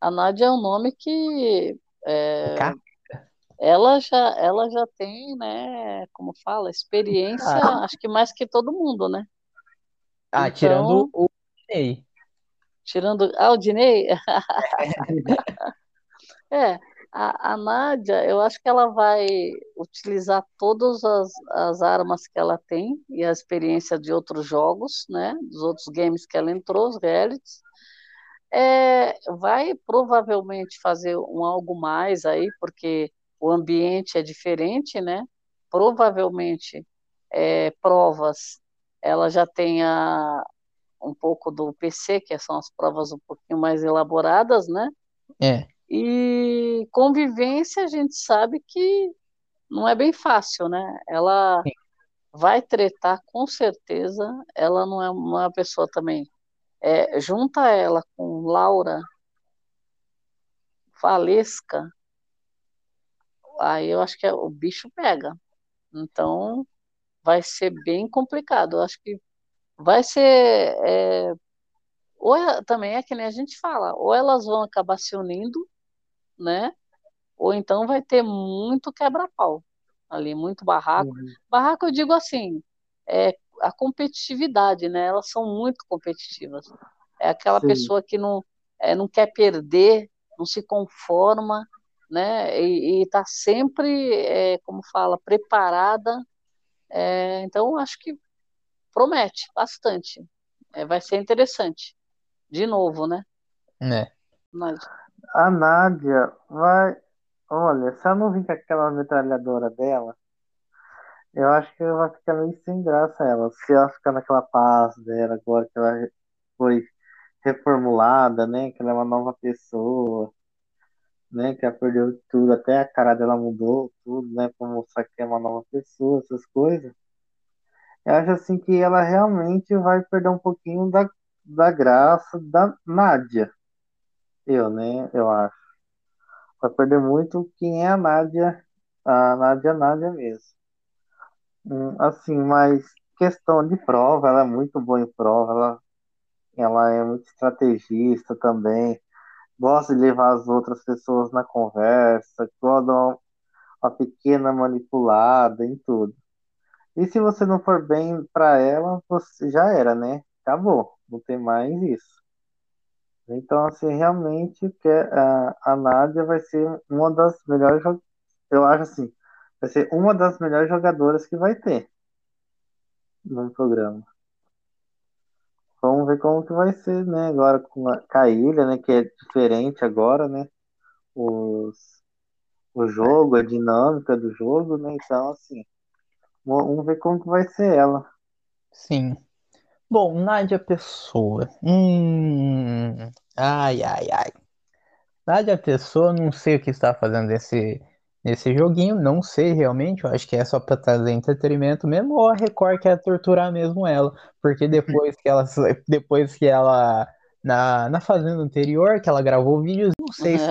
B: a Nádia é um nome que é, ela já, ela já tem, né, como fala, experiência, ah. acho que mais que todo mundo, né?
A: Ah, então, tirando o Dinei.
B: Tirando. Ah, o Dinei? é, a, a Nádia, eu acho que ela vai utilizar todas as, as armas que ela tem e a experiência de outros jogos, né? Dos outros games que ela entrou, os realities. É, vai provavelmente fazer um algo mais aí, porque o ambiente é diferente, né? Provavelmente é, provas ela já tenha um pouco do PC, que são as provas um pouquinho mais elaboradas, né?
A: É.
B: E convivência a gente sabe que não é bem fácil, né? Ela Sim. vai tretar com certeza. Ela não é uma pessoa também. É, junta ela com Laura Valesca, aí eu acho que é, o bicho pega. Então vai ser bem complicado. Eu acho que vai ser. É, ou é, também é que nem a gente fala, ou elas vão acabar se unindo, né? Ou então vai ter muito quebra-pau ali, muito barraco. Uhum. Barraco eu digo assim, é a competitividade, né? Elas são muito competitivas. É aquela Sim. pessoa que não, é, não quer perder, não se conforma, né? E está sempre, é, como fala, preparada. É, então, acho que promete bastante. É, vai ser interessante. De novo, né?
A: É.
C: Nádia. A Nádia vai. Olha, se ela não vir com aquela metralhadora dela, eu acho que vai ficar meio sem graça ela. Se ela ficar naquela paz dela agora que ela foi reformulada, né? Que ela é uma nova pessoa, né? Que ela perdeu tudo, até a cara dela mudou, tudo, né? Pra mostrar que é uma nova pessoa, essas coisas. Eu acho assim que ela realmente vai perder um pouquinho da, da graça da Nádia. Eu, né? Eu acho. Vai perder muito quem é a Nádia, a Nádia Nádia mesmo. Hum, assim, mas questão de prova, ela é muito boa em prova, ela, ela é muito estrategista também, gosta de levar as outras pessoas na conversa, gosta uma, uma pequena manipulada em tudo. E se você não for bem para ela, você já era, né? Acabou, não tem mais isso. Então, assim, realmente que a, a Nádia vai ser uma das melhores, eu acho assim, vai ser uma das melhores jogadoras que vai ter no programa. Vamos ver como que vai ser, né? Agora com a, com a ilha, né? Que é diferente agora, né? Os, o jogo, a dinâmica do jogo, né? Então, assim, Vamos ver como que vai ser ela.
A: Sim. Bom, Nádia Pessoa. Hum. Ai, ai, ai. Nádia Pessoa, não sei o que está fazendo nesse, nesse joguinho, não sei realmente. Eu acho que é só para trazer entretenimento mesmo, ou a Record quer torturar mesmo ela. Porque depois que ela. Depois que ela. Na, na fazenda anterior, que ela gravou vídeos, não sei se,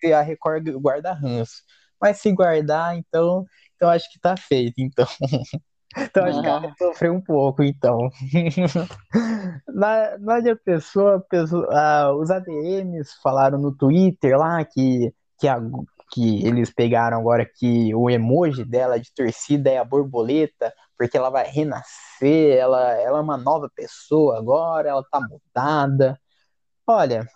A: se a Record guarda ranço. Mas se guardar, então então acho que tá feito, então. Então acho que ela sofreu um pouco, então. Na, Nádia Pessoa, pessoa ah, os ADMs falaram no Twitter lá que, que, a, que eles pegaram agora que o emoji dela de torcida é a borboleta, porque ela vai renascer, ela, ela é uma nova pessoa agora, ela tá mudada. Olha,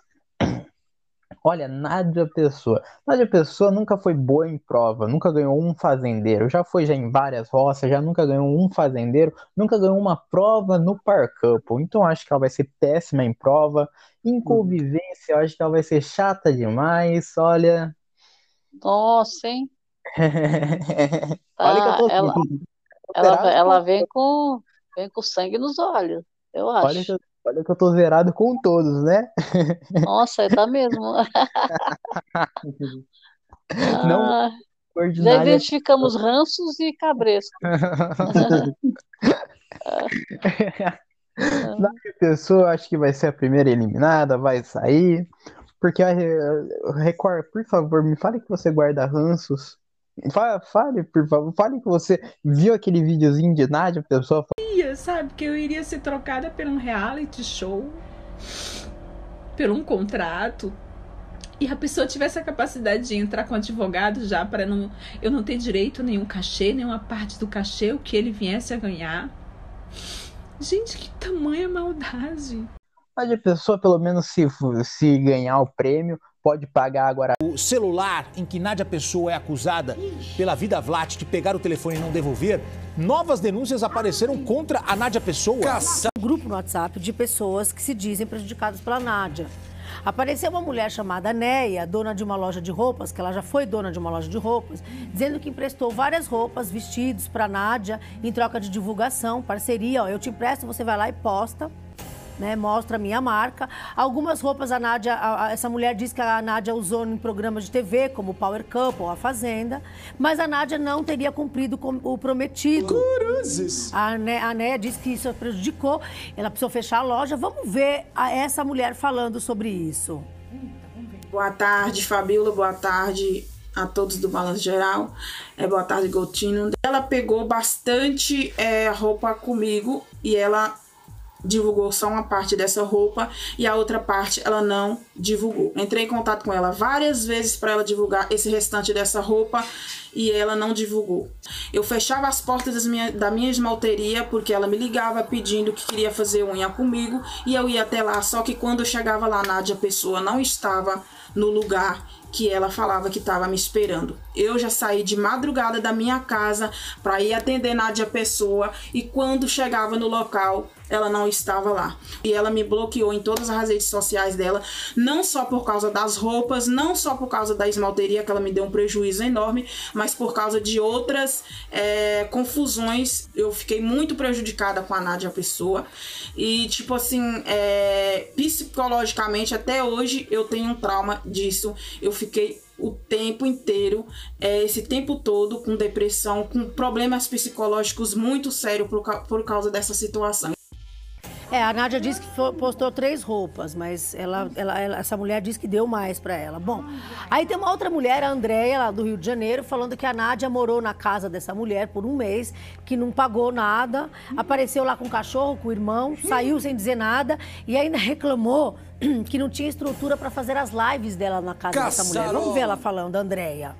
A: Olha, Nádia Pessoa. Nádia Pessoa nunca foi boa em prova, nunca ganhou um fazendeiro. Já foi já em várias roças, já nunca ganhou um fazendeiro, nunca ganhou uma prova no Par Couple. Então acho que ela vai ser péssima em prova. Em uhum. convivência, acho que ela vai ser chata demais. Olha.
B: Nossa, hein? olha que eu tô ela, ela, ela vem com vem com sangue nos olhos, eu acho.
A: Olha que eu, olha que eu tô zerado com todos, né?
B: Nossa, tá mesmo. Não, ah, já identificamos ranços e cabrescos.
A: Na pessoa, acho que vai ser a primeira eliminada, vai sair. Porque a Record, por favor, me fale que você guarda ranços. Fale, por favor, fale que você viu aquele videozinho de Nádia, a pessoa
E: sabe, que eu iria ser trocada por um reality show por um contrato e a pessoa tivesse a capacidade de entrar com advogado já para não eu não ter direito a nenhum cachê, nenhuma parte do cachê, o que ele viesse a ganhar. Gente, que tamanha maldade.
A: Mas a pessoa, pelo menos, se, se ganhar o prêmio, pode pagar agora.
F: O celular em que Nádia Pessoa é acusada pela Vida Vlat de pegar o telefone e não devolver, novas denúncias apareceram contra a Nádia Pessoa.
G: Caça. Um grupo no WhatsApp de pessoas que se dizem prejudicadas pela Nádia. Apareceu uma mulher chamada Neia, dona de uma loja de roupas, que ela já foi dona de uma loja de roupas, dizendo que emprestou várias roupas, vestidos para Nádia em troca de divulgação, parceria. Ó, eu te empresto, você vai lá e posta. Né? Mostra a minha marca. Algumas roupas a Nádia, a, a, essa mulher diz que a Nádia usou em programas de TV, como Power Couple ou A Fazenda, mas a Nádia não teria cumprido com o prometido.
F: Cruzes!
G: A, né, a Néia disse que isso a prejudicou, ela precisou fechar a loja. Vamos ver a, essa mulher falando sobre isso.
H: Boa tarde, Fabíola. Boa tarde a todos do Balanço Geral. É, boa tarde, Gotino. Ela pegou bastante é, roupa comigo e ela divulgou só uma parte dessa roupa e a outra parte ela não divulgou. Entrei em contato com ela várias vezes para ela divulgar esse restante dessa roupa e ela não divulgou. Eu fechava as portas minha, da minha esmalteria porque ela me ligava pedindo que queria fazer unha comigo e eu ia até lá, só que quando eu chegava lá, Nádia, pessoa não estava no lugar que ela falava que estava me esperando. Eu já saí de madrugada da minha casa para ir atender Nádia Pessoa e quando chegava no local, ela não estava lá. E ela me bloqueou em todas as redes sociais dela, não só por causa das roupas, não só por causa da esmalteria, que ela me deu um prejuízo enorme, mas por causa de outras é, confusões. Eu fiquei muito prejudicada com a Nádia Pessoa. E, tipo assim, é, psicologicamente, até hoje, eu tenho um trauma disso. Eu fiquei o tempo inteiro, é, esse tempo todo com depressão, com problemas psicológicos muito sérios por, por causa dessa situação.
G: É, a Nádia disse que postou três roupas, mas ela, ela, ela essa mulher disse que deu mais para ela. Bom, aí tem uma outra mulher, a Andréia, lá do Rio de Janeiro, falando que a Nádia morou na casa dessa mulher por um mês, que não pagou nada, apareceu lá com o cachorro, com o irmão, saiu sem dizer nada e ainda reclamou que não tinha estrutura para fazer as lives dela na casa dessa mulher. Vamos ver ela falando, Andréia.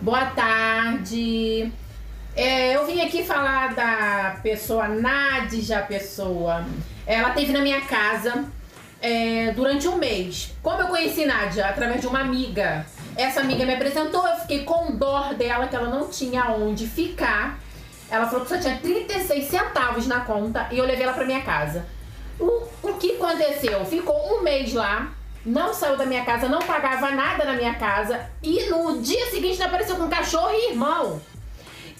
I: Boa tarde. É, eu vim aqui falar da pessoa Nadja Pessoa. Ela teve na minha casa é, durante um mês. Como eu conheci Nádia? Através de uma amiga. Essa amiga me apresentou, eu fiquei com dó dela, que ela não tinha onde ficar. Ela falou que só tinha 36 centavos na conta e eu levei ela pra minha casa. O, o que aconteceu? Ficou um mês lá, não saiu da minha casa, não pagava nada na minha casa e no dia seguinte apareceu com um cachorro e irmão.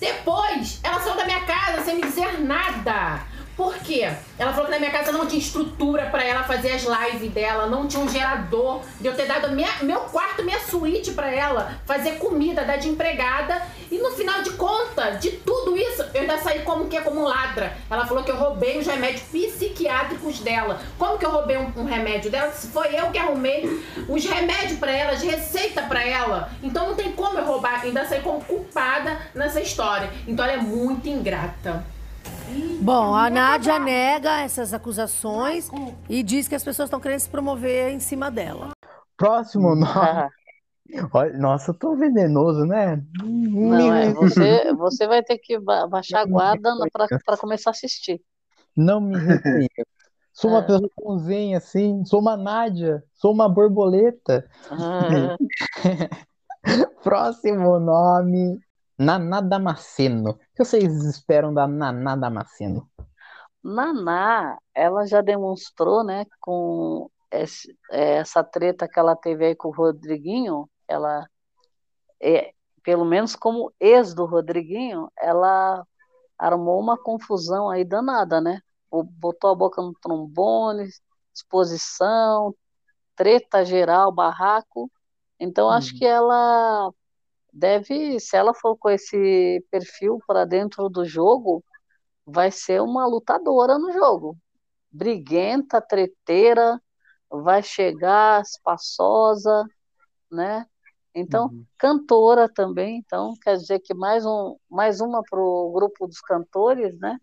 I: Depois, ela saiu da minha casa sem me dizer nada. Por quê? Ela falou que na minha casa não tinha estrutura para ela fazer as lives dela, não tinha um gerador, de eu ter dado minha, meu quarto, minha suíte para ela, fazer comida, dar de empregada. E no final de conta, de tudo isso, eu ainda saí como que como ladra. Ela falou que eu roubei os remédios psiquiátricos dela. Como que eu roubei um, um remédio dela? Se foi eu que arrumei os remédios para ela, de receita para ela. Então não tem como eu roubar, ainda saí como culpada nessa história. Então ela é muito ingrata.
G: Bom, a Nádia nega essas acusações e diz que as pessoas estão querendo se promover em cima dela.
A: Próximo nome. Olha, nossa, eu tô venenoso, né?
B: Não, é, você, você vai ter que baixar a guarda para começar a assistir.
A: Não me reconheço. Sou uma é. pessoa com zen, assim, sou uma Nádia, sou uma borboleta. Ah. Próximo nome, Naná Damasceno. O que vocês esperam da Naná Damasceno?
B: Naná, ela já demonstrou, né, com esse, é, essa treta que ela teve aí com o Rodriguinho, ela, é, pelo menos como ex do Rodriguinho, ela armou uma confusão aí danada, né? Botou a boca no trombone, exposição, treta geral, barraco. Então, acho hum. que ela deve, se ela for com esse perfil para dentro do jogo, vai ser uma lutadora no jogo. Briguenta, treteira, vai chegar espaçosa, né? Então, uhum. cantora também, então quer dizer que mais, um, mais uma para o grupo dos cantores, né?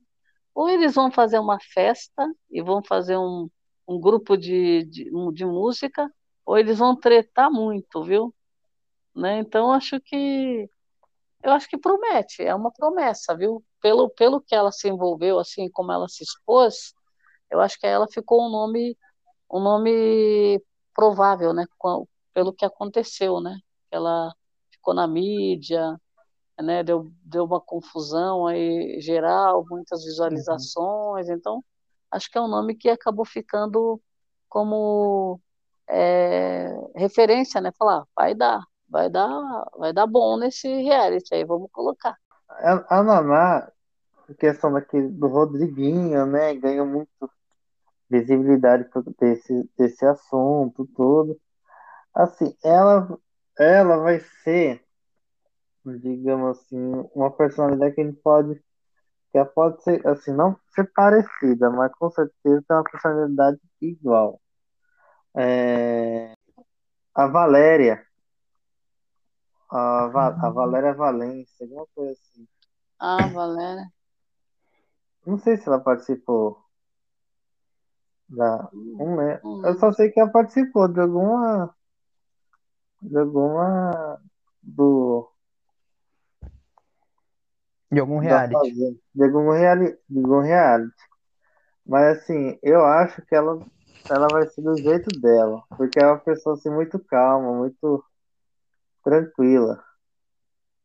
B: Ou eles vão fazer uma festa e vão fazer um, um grupo de, de, de música, ou eles vão tretar muito, viu? Né? Então acho que eu acho que promete, é uma promessa, viu? Pelo pelo que ela se envolveu, assim como ela se expôs, eu acho que ela ficou um nome um nome provável, né? Pelo que aconteceu, né? Ela ficou na mídia, né? Deu deu uma confusão aí geral, muitas visualizações, uhum. então acho que é um nome que acabou ficando como é, referência, né? Falar, vai dar, vai dar, vai dar bom nesse reality aí, vamos colocar.
C: A, a Naná, questão daquele, do Rodriguinho, né, ganhou muito, visibilidade desse, desse assunto todo. Assim, ela, ela vai ser, digamos assim, uma personalidade que a gente pode, que ela pode ser, assim, não ser parecida, mas com certeza tem uma personalidade igual. É, a Valéria, a, Va- a Valéria Valência, alguma coisa assim.
B: Ah, Valéria.
C: Não sei se ela participou da. Lembro.
B: Hum.
C: Eu só sei que ela participou de alguma. De alguma. Do.
A: De algum reality.
C: De algum reality, de algum reality. Mas assim, eu acho que ela, ela vai ser do jeito dela. Porque é uma pessoa assim, muito calma, muito tranquila.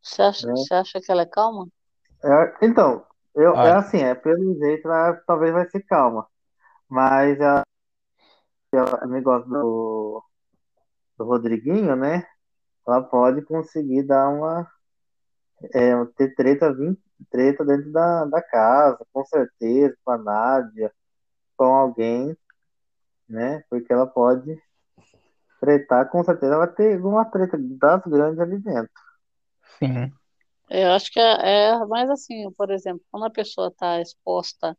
B: Você acha,
C: Né?
B: você acha que ela é calma?
C: É, então, eu, é assim, é pelo jeito ela talvez vai ser calma. Mas ela, ela negócio do, do Rodriguinho, né? Ela pode conseguir dar uma. É, ter treta, vir- treta dentro da, da casa, com certeza, com a Nádia, com alguém, né? Porque ela pode tretar, com certeza ela vai ter uma treta das grandes ali dentro.
A: Sim.
B: Eu acho que é, é mais assim, por exemplo, quando a pessoa está exposta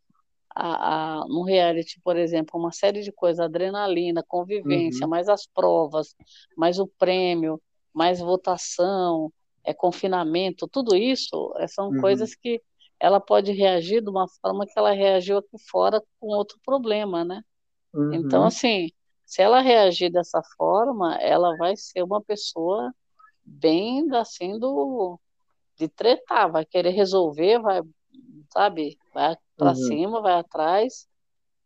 B: a, a, no reality, por exemplo, uma série de coisas, adrenalina, convivência,
C: Uhum.
B: mais as provas, mais o prêmio, mais votação, é confinamento, tudo isso é, são
C: Uhum.
B: coisas que ela pode reagir de uma forma que ela reagiu aqui fora com outro problema, né? Então,
C: Uhum.
B: assim, se ela reagir dessa forma, ela vai ser uma pessoa bem assim do de tretar, vai querer resolver, vai, sabe, vai para
C: Uhum.
B: cima, vai atrás.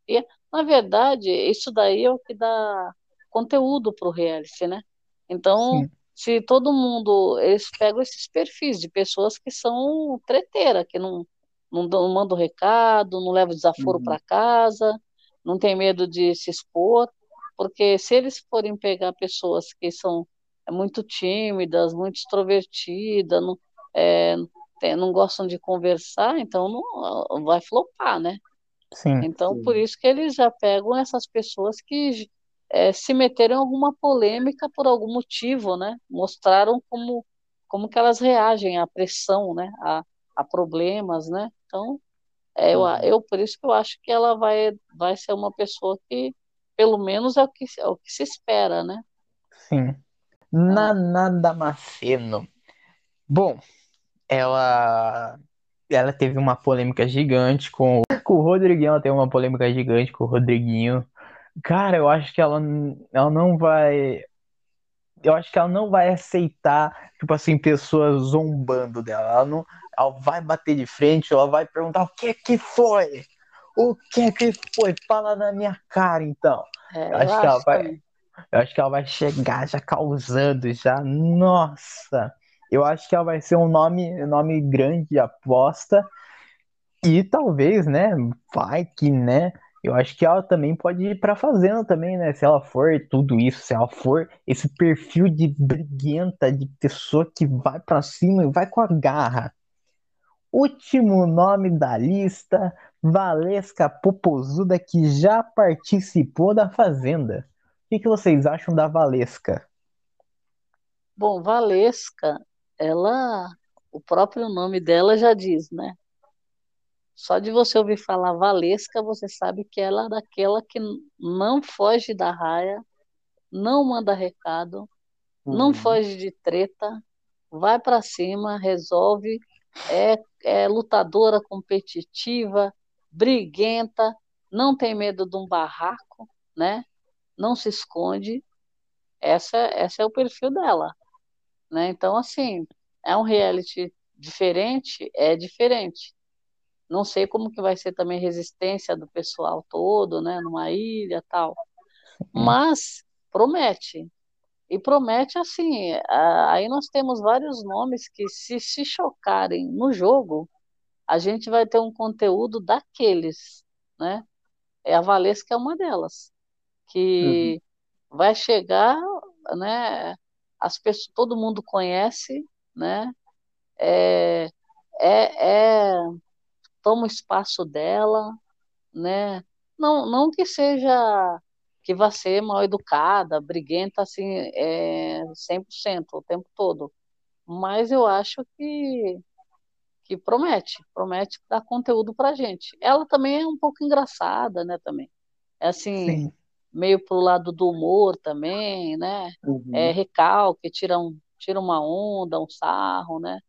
B: E, na verdade, isso daí é o que dá conteúdo para o reality, né? Então,
A: Sim.
B: se todo mundo, eles pegam esses perfis de pessoas que são treteira, que não, não, não mandam recado, não levam desaforo
C: Uhum.
B: para casa, não tem medo de se expor, porque se eles forem pegar pessoas que são é, muito tímidas, muito extrovertidas, não, é, tem- não gostam de conversar, então não vai flopar, né?
A: Sim.
B: Então,
C: Sim.
B: por isso que eles já pegam essas pessoas que eh, se meteram em alguma polêmica por algum motivo, né? Mostraram como, como que elas reagem à pressão, né? A, a problemas, né? Então, é, eu, eu, por isso que eu acho que ela vai, vai ser uma pessoa que, pelo menos, é o que, é o que se espera, né?
A: Sim. Naná Damasceno. Bom, ela ela teve uma polêmica gigante com, com o Rodriguinho, ela teve uma polêmica gigante com o Rodriguinho. Cara, eu acho que ela, ela não vai. Eu acho que ela não vai aceitar, tipo assim, pessoas zombando dela. Ela não. Ela vai bater de frente, ela vai perguntar o que que foi? O que que foi? Fala na minha cara, então.
B: É,
A: Eu acho que ela vai.
B: também.
A: Eu acho que ela vai chegar já causando, já. Nossa! Eu acho que ela vai ser um nome, um nome grande de aposta. E talvez, né? Vai que, né? Eu acho que ela também pode ir pra fazenda também, né? Se ela for tudo isso, se ela for esse perfil de briguenta, de pessoa que vai pra cima e vai com a garra. Último nome da lista, Valesca Popozuda, que já participou da Fazenda. O que, vocês acham da Valesca?
B: Bom, Valesca, ela, o próprio nome dela já diz, né? Só de você ouvir falar Valesca, você sabe que ela é daquela que não foge da raia, não manda recado, não
C: Uhum.
B: foge de treta, vai para cima, resolve, é, é lutadora competitiva, briguenta, não tem medo de um barraco, né? Não se esconde. Essa, essa é o perfil dela, né? Então, assim, é um reality diferente, é diferente. Não sei como que vai ser também a resistência do pessoal todo, né? Numa ilha tal. Mas promete. E promete assim, aí nós temos vários nomes que se se chocarem no jogo, a gente vai ter um conteúdo daqueles, né? É a Valesca é uma delas, que vai chegar, né? As pessoas, todo mundo conhece, né? É, é, é, toma o espaço dela, né? não, não que seja que vá ser mal educada, briguenta assim, é, 100% o tempo todo. Mas eu acho que que promete, promete dar conteúdo pra gente. Ela também é um pouco engraçada, né, também. É assim,
A: Sim.
B: meio pro lado do humor também, né?
C: Uhum.
B: É recalque, tira, um, tira uma onda, um sarro, né?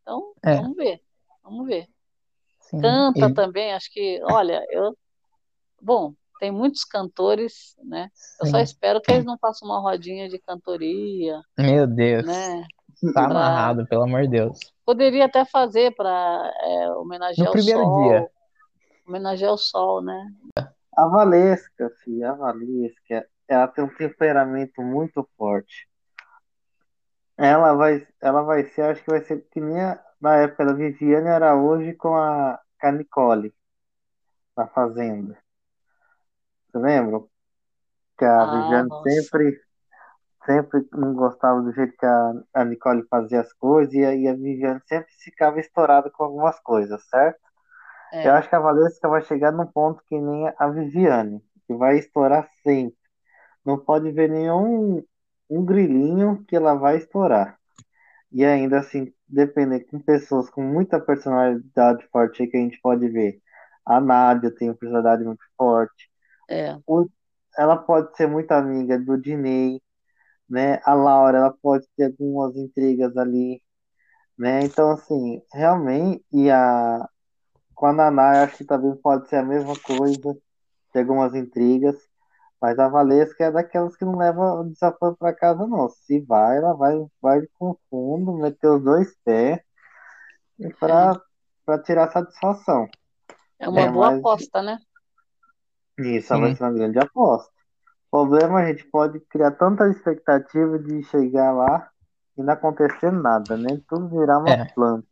B: Então,
A: É.
B: vamos ver, vamos ver.
A: Sim.
B: Canta
A: E-
B: também, acho que, olha, eu. Bom, tem muitos cantores, né? Eu só
A: sim.
B: espero que eles não façam uma rodinha de cantoria,
A: Meu Deus.
B: né?
A: Tá
B: Pra-
A: amarrado, pelo amor de Deus.
B: Poderia até fazer para homenagear
A: No
B: o
A: primeiro
B: sol.
A: dia.
B: Homenagear o sol, né?
C: A Valesca, filha, a Valesca, ela tem um temperamento muito forte. Ela vai, ela vai ser, acho que vai ser que nem a, na época da Viviane Araújo com a, com a Nicole na Fazenda. Você lembra? Que a
B: Ah,
C: Viviane
B: nossa.
C: sempre, sempre não gostava do jeito que a, a Nicole fazia as coisas e a, e a Viviane sempre ficava estourada com algumas coisas, certo?
B: É,
C: Eu acho que a Valesca vai chegar num ponto que nem a Viviane, que vai estourar sempre. Não pode ver nenhum um grilinho que ela vai estourar. E ainda assim, depender com pessoas com muita personalidade forte que a gente pode ver. A Nádia tem uma personalidade muito forte.
B: é.
C: O- ela pode ser muito amiga do Diney, né? A Laura, ela pode ter algumas intrigas ali, né? Então, assim, realmente, e a com a Naná, eu acho que também pode ser a mesma coisa, ter algumas intrigas, mas a Valesca é daquelas que não leva o desaforo para casa, não. Se vai, ela vai, vai com fundo, meter os dois pés e para para tirar satisfação.
B: É uma
C: É,
B: boa
C: mas-
B: aposta, né?
C: Isso vai
A: Sim.
C: ser uma grande aposta. O problema, a gente pode criar tanta expectativa de chegar lá e não acontecer nada, né? Tudo virar uma
A: É.
C: planta.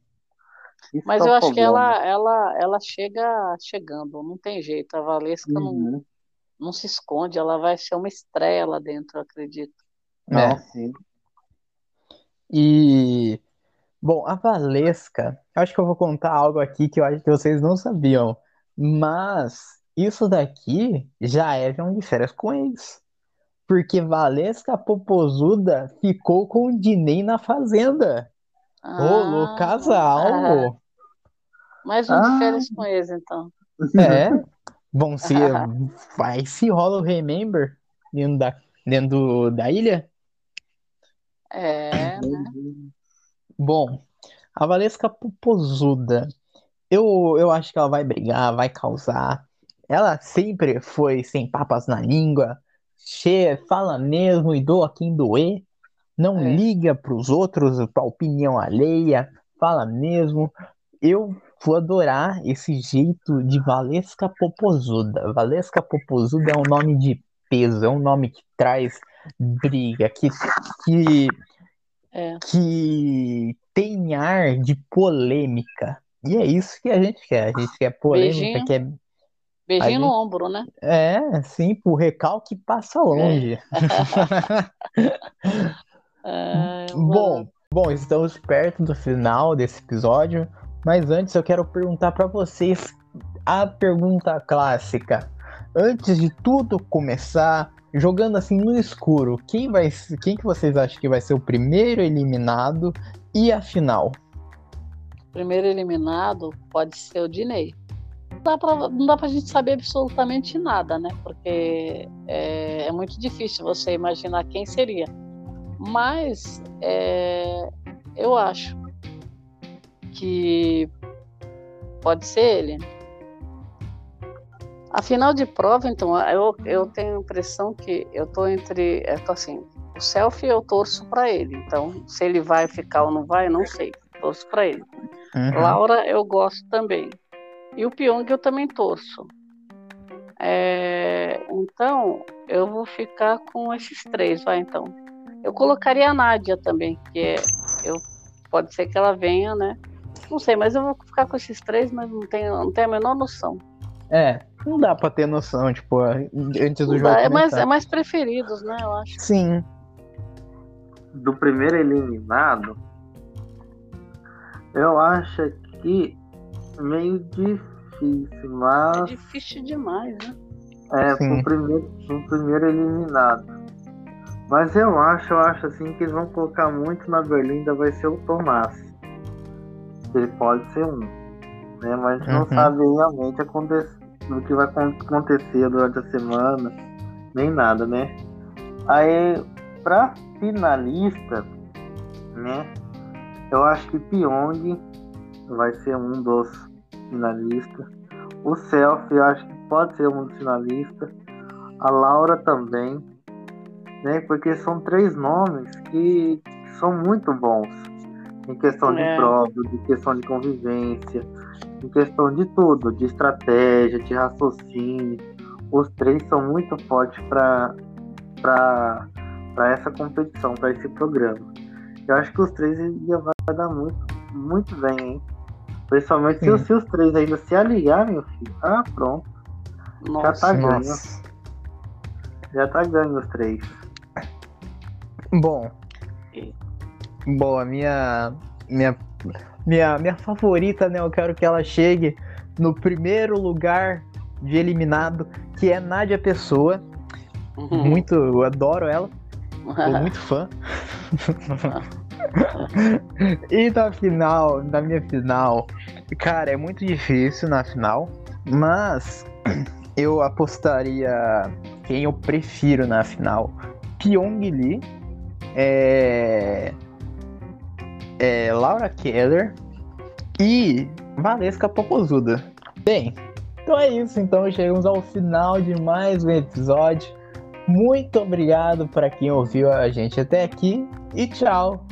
C: Isso
B: Mas
C: é
B: eu acho que
C: problema.
B: ela, ela, ela chega chegando, não tem jeito. A Valesca não,
C: Uhum.
B: não se esconde, ela vai ser uma estreia lá dentro, eu acredito.
C: Não,
A: É.
C: sim.
A: E, bom, a Valesca, eu acho que eu vou contar algo aqui que eu acho que vocês não sabiam, mas isso daqui já é João de Férias com ex. Porque Valesca Popozuda ficou com o Diney na fazenda. Rolou
B: Ah,
A: casal.
B: mais um de
C: Ah.
B: férias com eles, então.
A: É. Bom, se vai se rola o Remember dentro da, dentro do- da ilha.
B: É, né?
A: Bom, a Valesca Popozuda, eu, eu acho que ela vai brigar, vai causar. Ela sempre foi sem papas na língua, che, fala mesmo e doa quem doer, não
B: É.
A: liga pros outros, pra opinião alheia, fala mesmo. Eu vou adorar esse jeito de Valesca Popozuda. Valesca Popozuda é um nome de peso, é um nome que traz briga, que, que
B: É.
A: que tem ar de polêmica. E é isso que a gente quer. A gente quer polêmica,
B: Beijinho.
A: quer.
B: Beijinho no
A: gente-
B: ombro, né?
A: É, sim, o recalque passa longe.
B: É,
A: Bom, bom, estamos perto do final desse episódio, mas antes eu quero perguntar para vocês a pergunta clássica. Antes de tudo começar, jogando assim no escuro, quem vai, quem que vocês acham que vai ser o primeiro eliminado e a final?
B: primeiro eliminado pode ser o Diney. Não dá pra, não dá pra gente saber absolutamente nada, né? Porque é, é muito difícil você imaginar quem seria. Mas é, eu acho que pode ser ele. A final de prova, então, eu, eu tenho a impressão que eu tô entre. Eu tô assim, o selfie eu torço para ele. Então, se ele vai ficar ou não vai, não sei. Torço para ele.
A: Uhum.
B: Laura eu gosto também. E o Pyong eu também torço. É, então, eu vou ficar com esses três, vai então. Eu colocaria a Nádia também, que é. Eu, pode ser que ela venha, né? Não sei, mas eu vou ficar com esses três, mas não tenho, não tenho a menor noção.
A: É, não dá pra ter noção, tipo, antes do
B: Não
A: jogo
B: dá, é, mais, é mais preferidos, né? Eu acho.
A: Sim,
C: Do primeiro eliminado, eu acho que meio difícil,
B: É
C: mas
B: difícil demais, né?
C: É,
A: Sim.
C: pro primeiro, pro primeiro eliminado. Mas eu acho, eu acho assim que eles vão colocar muito na Berlinda vai ser o Tomás. Ele pode ser um. Né? Mas a gente não
A: Uhum.
C: sabe realmente o que vai acon- acontecer durante a semana, nem nada, né? Aí, pra finalista, né? Eu acho que Pyong vai ser um dos finalistas. O Selfie eu acho que pode ser um dos finalistas. A Laura também. Né? Porque são três nomes que são muito bons. Em questão
B: É.
C: de prova, de questão de convivência, em questão de tudo, de estratégia, de raciocínio. Os três são muito fortes para para essa competição, para esse programa. Eu acho que os três ia vai dar muito, muito bem, hein? Principalmente se, se os três ainda se aliarem, meu filho. Ah, pronto. Já
B: Nossa,
C: tá ganho.
A: Nossa.
C: Já tá ganho os três.
A: Bom. Bom, a minha, minha, minha, minha favorita, né? Eu quero que ela chegue no primeiro lugar de eliminado, que é Nádia Pessoa.
B: Uhum.
A: Muito, eu adoro ela. Sou muito fã. e na final, na minha final, cara, é muito difícil na final, mas eu apostaria quem eu prefiro na final. Pyong Lee, é, é Laura Keller e Valesca Popozuda. Bem, então é isso. Então chegamos ao final de mais um episódio. Muito obrigado para quem ouviu a gente até aqui e tchau.